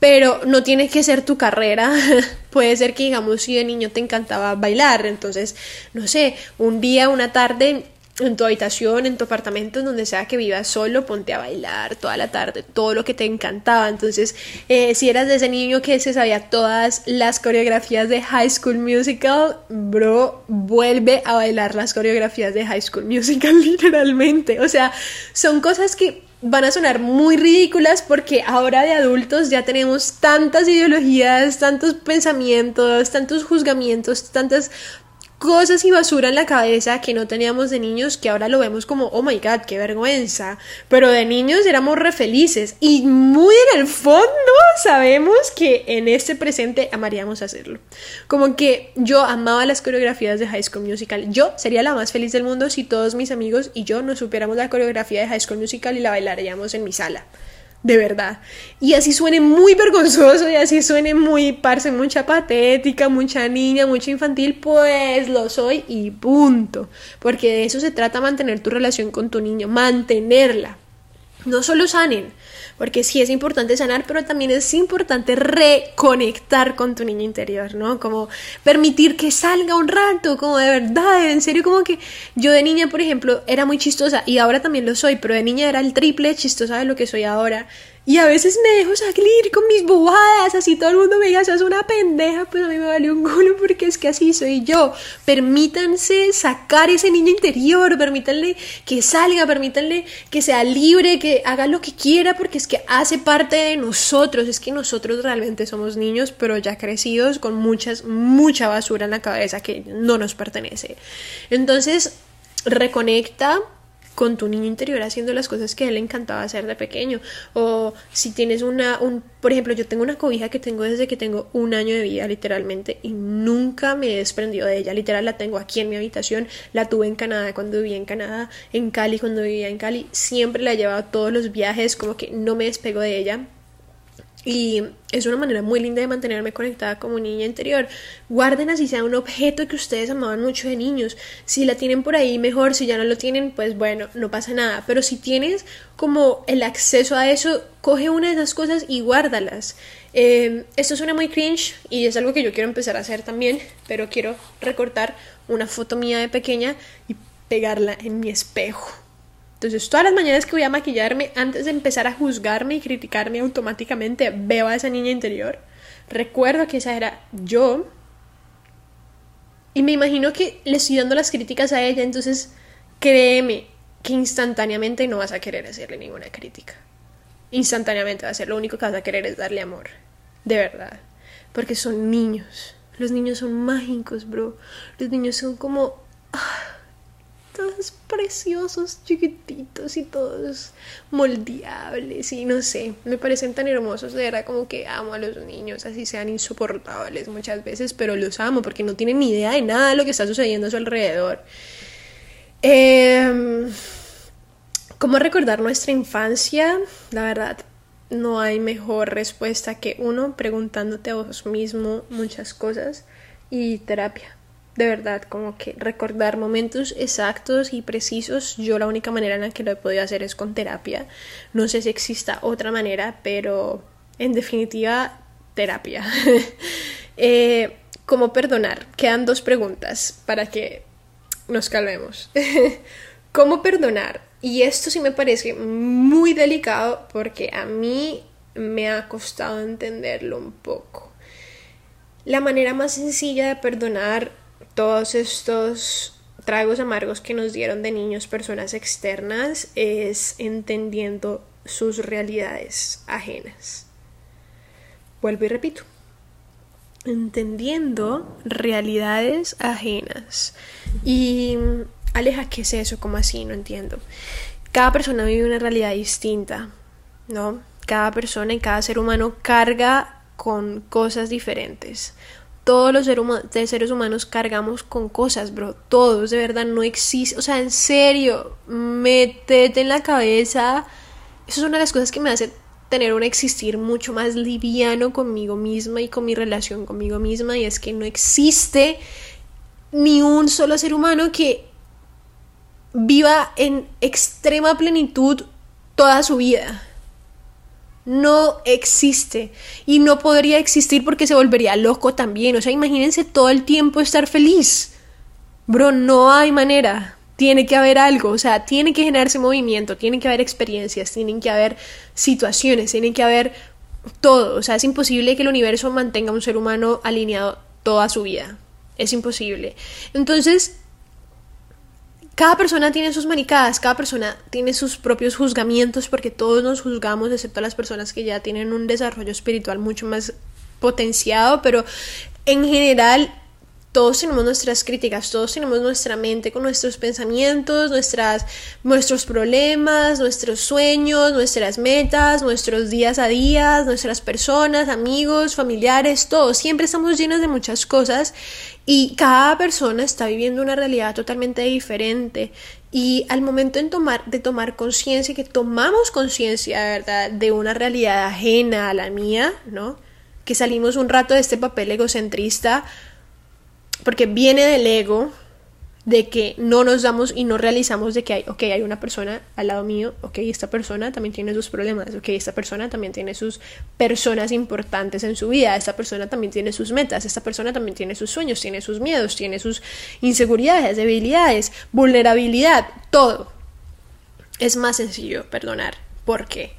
pero no tiene que ser tu carrera. Puede ser que, digamos, si de niño te encantaba bailar, entonces, no sé, un día, una tarde, en tu habitación, en tu apartamento, en donde sea que vivas solo, ponte a bailar toda la tarde, todo lo que te encantaba. Entonces, eh, si eras de ese niño que se sabía todas las coreografías de High School Musical, bro, vuelve a bailar las coreografías de High School Musical literalmente. O sea, son cosas que van a sonar muy ridículas porque ahora de adultos ya tenemos tantas ideologías, tantos pensamientos, tantos juzgamientos, tantas cosas y basura en la cabeza que no teníamos de niños que ahora lo vemos como, oh my god, qué vergüenza. Pero de niños éramos re felices y muy en el fondo sabemos que en este presente amaríamos hacerlo. Como que yo amaba las coreografías de High School Musical. Yo sería la más feliz del mundo si todos mis amigos y yo nos supiéramos la coreografía de High School Musical y la bailaríamos en mi sala de verdad. Y así suene muy vergonzoso y así suene muy, parce, mucha patética, mucha niña, mucha infantil, pues lo soy y punto. Porque de eso se trata mantener tu relación con tu niño, mantenerla. No solo sanen, porque sí es importante sanar, pero también es importante reconectar con tu niño interior, ¿no? Como permitir que salga un rato, como de verdad, en serio, como que yo de niña, por ejemplo, era muy chistosa y ahora también lo soy, pero de niña era el triple chistosa de lo que soy ahora. Y a veces me dejo salir con mis bobadas, así todo el mundo me diga, sos una pendeja, pues a mí me vale un culo porque es que así soy yo. Permítanse sacar ese niño interior, permítanle que salga, permítanle que sea libre, que haga lo que quiera, porque es que hace parte de nosotros. Es que nosotros realmente somos niños, pero ya crecidos con muchas, mucha basura en la cabeza que no nos pertenece. Entonces, reconecta con tu niño interior haciendo las cosas que a él le encantaba hacer de pequeño. O si tienes una, un, por ejemplo, yo tengo una cobija que tengo desde que tengo un año de vida, literalmente, y nunca me he desprendido de ella. Literal, la tengo aquí en mi habitación, la tuve en Canadá cuando vivía en Canadá, en Cali cuando vivía en Cali, siempre la he llevado a todos los viajes, como que no me despego de ella. Y es una manera muy linda de mantenerme conectada como niña interior. Guarden así sea un objeto que ustedes amaban mucho de niños. Si la tienen por ahí, mejor. Si ya no lo tienen, pues bueno, no pasa nada. Pero si tienes como el acceso a eso, coge una de esas cosas y guárdalas. Eh, esto suena muy cringe y es algo que yo quiero empezar a hacer también, pero quiero recortar una foto mía de pequeña y pegarla en mi espejo entonces, todas las mañanas que voy a maquillarme, antes de empezar a juzgarme y criticarme automáticamente, veo a esa niña interior. Recuerdo que esa era yo. Y me imagino que le estoy dando las críticas a ella, entonces créeme que instantáneamente no vas a querer hacerle ninguna crítica. Instantáneamente va a ser lo único que vas a querer es darle amor. De verdad. Porque son niños. Los niños son mágicos, bro. Los niños son como... Todos preciosos, chiquititos y todos moldeables y no sé, me parecen tan hermosos, de verdad como que amo a los niños, así sean insoportables muchas veces, pero los amo porque no tienen ni idea de nada de lo que está sucediendo a su alrededor. Em, ¿Cómo recordar nuestra infancia? La verdad, no hay mejor respuesta que uno preguntándote a vos mismo muchas cosas y terapia de verdad, como que recordar momentos exactos y precisos, yo la única manera en la que lo he podido hacer es con terapia. No sé si exista otra manera, pero en definitiva, terapia. eh, ¿Cómo perdonar? Quedan dos preguntas para que nos calmemos. ¿Cómo perdonar? Y esto sí me parece muy delicado porque a mí me ha costado entenderlo un poco. La manera más sencilla de perdonar todos estos tragos amargos que nos dieron de niños personas externas es entendiendo sus realidades ajenas. Vuelvo y repito. Entendiendo realidades ajenas. Y Aleja, ¿qué es eso? ¿Cómo así? No entiendo. Cada persona vive una realidad distinta, ¿no? Cada persona y cada ser humano carga con cosas diferentes todos los seres humanos cargamos con cosas, bro. Todos, de verdad, no existe. O sea, en serio, métete en la cabeza. Eso es una de las cosas que me hace tener un existir mucho más liviano conmigo misma y con mi relación conmigo misma. Y es que no existe ni un solo ser humano que viva en extrema plenitud toda su vida no existe y no podría existir porque se volvería loco también. O sea, imagínense todo el tiempo estar feliz. Bro, no hay manera. tiene que haber algo, o sea, tiene que generarse movimiento, tiene que haber experiencias, tienen que haber situaciones, tiene que haber todo, o sea, es imposible que el universo mantenga a un ser humano alineado toda su vida, es imposible. Entonces, cada persona tiene sus manicadas, cada persona tiene sus propios juzgamientos, porque todos nos juzgamos, excepto las personas que ya tienen un desarrollo espiritual mucho más potenciado, pero en general todos tenemos nuestras críticas, todos tenemos nuestra mente con nuestros pensamientos, nuestras, nuestros problemas, nuestros sueños, nuestras metas, nuestros días a días, nuestras personas, amigos, familiares, todos. Siempre estamos llenos de muchas cosas y cada persona está viviendo una realidad totalmente diferente. Y al momento en tomar, de tomar conciencia, que tomamos conciencia, de una realidad ajena a la mía, ¿no? Que salimos un rato de este papel egocentrista porque viene del ego de que no nos damos y no realizamos de que hay, ok, hay una persona al lado mío, ok, esta persona también tiene sus problemas, ok, esta persona también tiene sus personas importantes en su vida, esta persona también tiene sus metas, esta persona también tiene sus sueños, tiene sus miedos, tiene sus inseguridades, debilidades, vulnerabilidad, todo. Es más sencillo perdonar. ¿Por qué?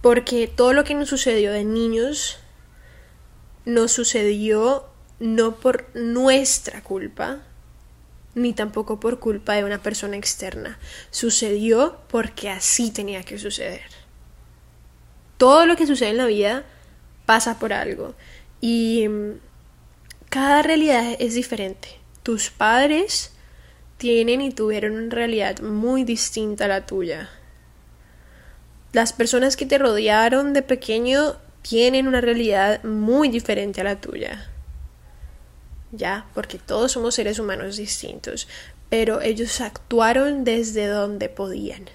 Porque todo lo que nos sucedió de niños nos sucedió no por nuestra culpa, ni tampoco por culpa de una persona externa. Sucedió porque así tenía que suceder. Todo lo que sucede en la vida pasa por algo y mm, cada realidad es diferente. Tus padres tienen y tuvieron una realidad muy distinta a la tuya. Las personas que te rodearon de pequeño tienen una realidad muy diferente a la tuya. ¿Ya? Porque todos somos seres humanos distintos, pero ellos actuaron desde donde podían.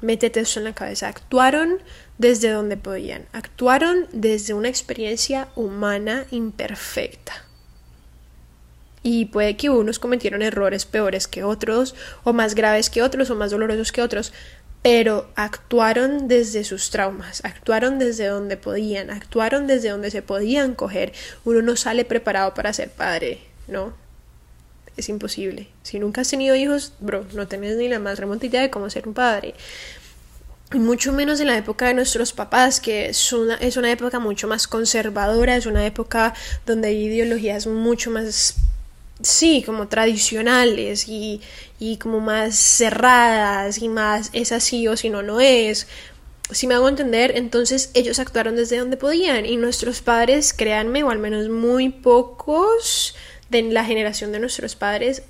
Métete eso en la cabeza, actuaron desde donde podían, actuaron desde una experiencia humana imperfecta. Y puede que unos cometieron errores peores que otros, o más graves que otros, o más dolorosos que otros, pero actuaron desde sus traumas, actuaron desde donde podían, actuaron desde donde se podían coger. Uno no sale preparado para ser padre, ¿no? Es imposible. Si nunca has tenido hijos, bro, no tenés ni la más remota idea de cómo ser un padre. Y mucho menos en la época de nuestros papás, que es una, es una época mucho más conservadora, es una época donde hay ideologías mucho más sí, como tradicionales y, y como más cerradas y más es así o si no, no es. Si me hago entender, entonces ellos actuaron desde donde podían y nuestros padres, créanme, o al menos muy pocos de la generación de nuestros padres,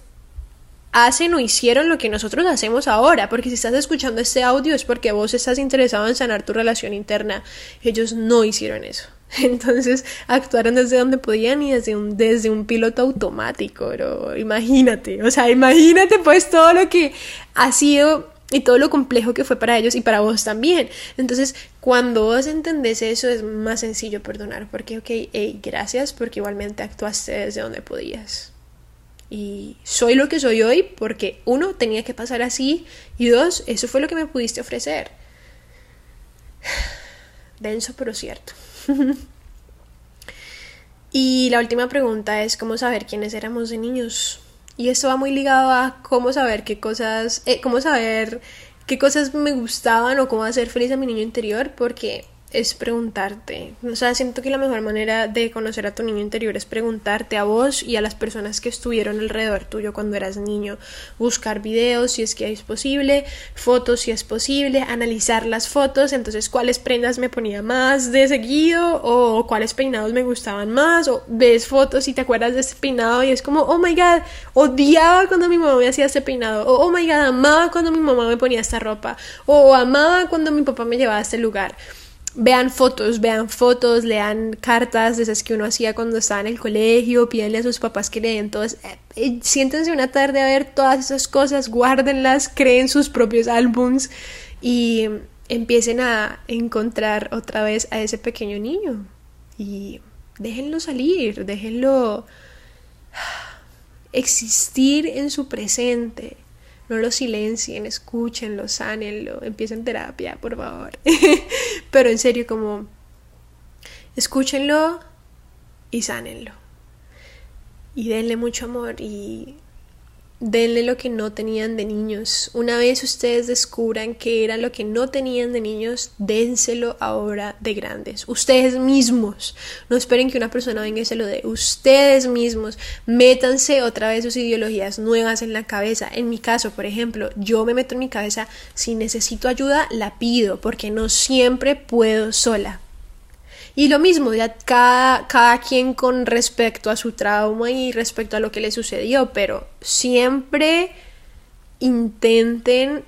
hacen o hicieron lo que nosotros hacemos ahora, porque si estás escuchando este audio es porque vos estás interesado en sanar tu relación interna. Ellos no hicieron eso. Entonces actuaron desde donde podían y desde un, desde un piloto automático, pero imagínate, o sea, imagínate pues todo lo que ha sido y todo lo complejo que fue para ellos y para vos también. Entonces, cuando vos entendés eso es más sencillo perdonar, porque, ok, hey, gracias porque igualmente actuaste desde donde podías. Y soy lo que soy hoy porque, uno, tenía que pasar así y dos, eso fue lo que me pudiste ofrecer. Denso, pero cierto. y la última pregunta es cómo saber quiénes éramos de niños. Y esto va muy ligado a cómo saber qué cosas, eh, cómo saber qué cosas me gustaban o cómo hacer feliz a mi niño interior, porque es preguntarte. O sea, siento que la mejor manera de conocer a tu niño interior es preguntarte a vos y a las personas que estuvieron alrededor tuyo cuando eras niño. Buscar videos si es que es posible, fotos si es posible, analizar las fotos, entonces cuáles prendas me ponía más de seguido o cuáles peinados me gustaban más o ves fotos y te acuerdas de ese peinado y es como, oh my god, odiaba cuando mi mamá me hacía ese peinado o oh my god, amaba cuando mi mamá me ponía esta ropa o amaba cuando mi papá me llevaba a este lugar vean fotos, vean fotos, lean cartas de esas que uno hacía cuando estaba en el colegio, pídenle a sus papás que leen todas, eh, eh, siéntense una tarde a ver todas esas cosas, guárdenlas, creen sus propios álbums y empiecen a encontrar otra vez a ese pequeño niño. Y déjenlo salir, déjenlo existir en su presente no lo silencien, escúchenlo, sánenlo, empiecen terapia, por favor. Pero en serio, como escúchenlo y sánenlo. Y denle mucho amor y denle lo que no tenían de niños. Una vez ustedes descubran que era lo que no tenían de niños, dénselo ahora de grandes. Ustedes mismos. No esperen que una persona venga y se lo dé. Ustedes mismos. Métanse otra vez sus ideologías nuevas en la cabeza. En mi caso, por ejemplo, yo me meto en mi cabeza, si necesito ayuda, la pido, porque no siempre puedo sola. Y lo mismo, ya cada, cada quien con respecto a su trauma y respecto a lo que le sucedió, pero siempre intenten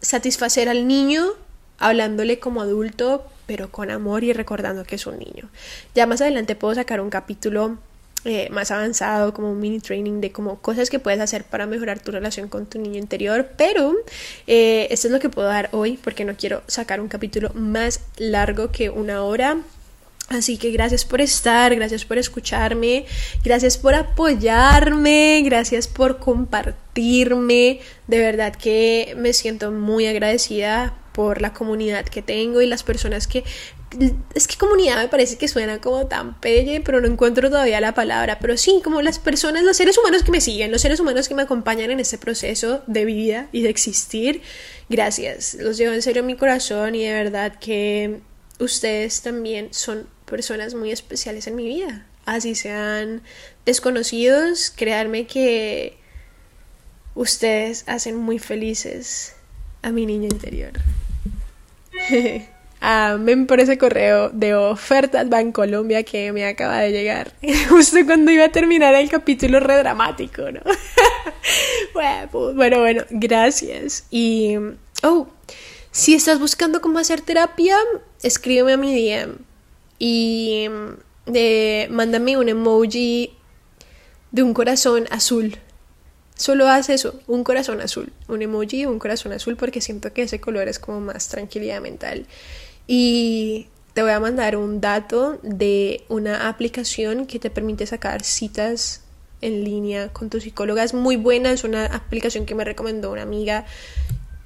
satisfacer al niño hablándole como adulto, pero con amor y recordando que es un niño. Ya más adelante puedo sacar un capítulo eh, más avanzado, como un mini training de como cosas que puedes hacer para mejorar tu relación con tu niño interior, pero eh, esto es lo que puedo dar hoy porque no quiero sacar un capítulo más largo que una hora. Así que gracias por estar, gracias por escucharme, gracias por apoyarme, gracias por compartirme. De verdad que me siento muy agradecida por la comunidad que tengo y las personas que es que comunidad me parece que suena como tan pelle, pero no encuentro todavía la palabra. Pero sí, como las personas, los seres humanos que me siguen, los seres humanos que me acompañan en este proceso de vida y de existir, gracias. Los llevo en serio en mi corazón y de verdad que ustedes también son personas muy especiales en mi vida. Así sean desconocidos, créanme que ustedes hacen muy felices a mi niño interior. Amén por ese correo de ofertas Colombia que me acaba de llegar. Justo cuando iba a terminar el capítulo re dramático, ¿no? Bueno, bueno, gracias. Y, oh, si estás buscando cómo hacer terapia, escríbeme a mi DM y de, mándame un emoji de un corazón azul. Solo haz eso, un corazón azul, un emoji, un corazón azul, porque siento que ese color es como más tranquilidad mental. Y te voy a mandar un dato de una aplicación que te permite sacar citas en línea con tu psicóloga. Es muy buena, es una aplicación que me recomendó una amiga,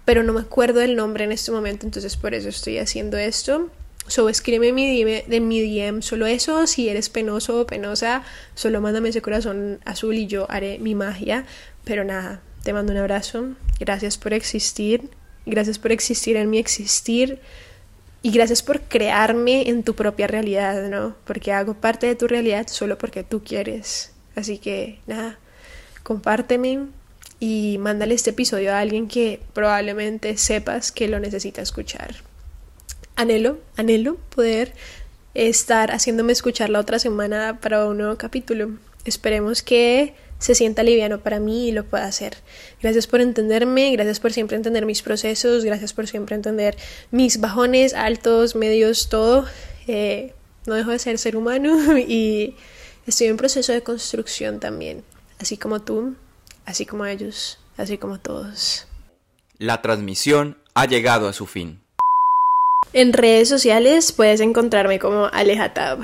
pero no me acuerdo del nombre en este momento, entonces por eso estoy haciendo esto. So, escríbeme mi DM, de mi DM solo eso. Si eres penoso o penosa, solo mándame ese corazón azul y yo haré mi magia. Pero nada, te mando un abrazo. Gracias por existir. Gracias por existir en mi existir. Y gracias por crearme en tu propia realidad, ¿no? Porque hago parte de tu realidad solo porque tú quieres. Así que nada, compárteme y mándale este episodio a alguien que probablemente sepas que lo necesita escuchar. Anhelo, anhelo poder estar haciéndome escuchar la otra semana para un nuevo capítulo. Esperemos que se sienta liviano para mí y lo pueda hacer. Gracias por entenderme, gracias por siempre entender mis procesos, gracias por siempre entender mis bajones, altos, medios, todo. Eh, no dejo de ser ser humano y estoy en proceso de construcción también, así como tú, así como ellos, así como todos. La transmisión ha llegado a su fin. En redes sociales puedes encontrarme como Alejatab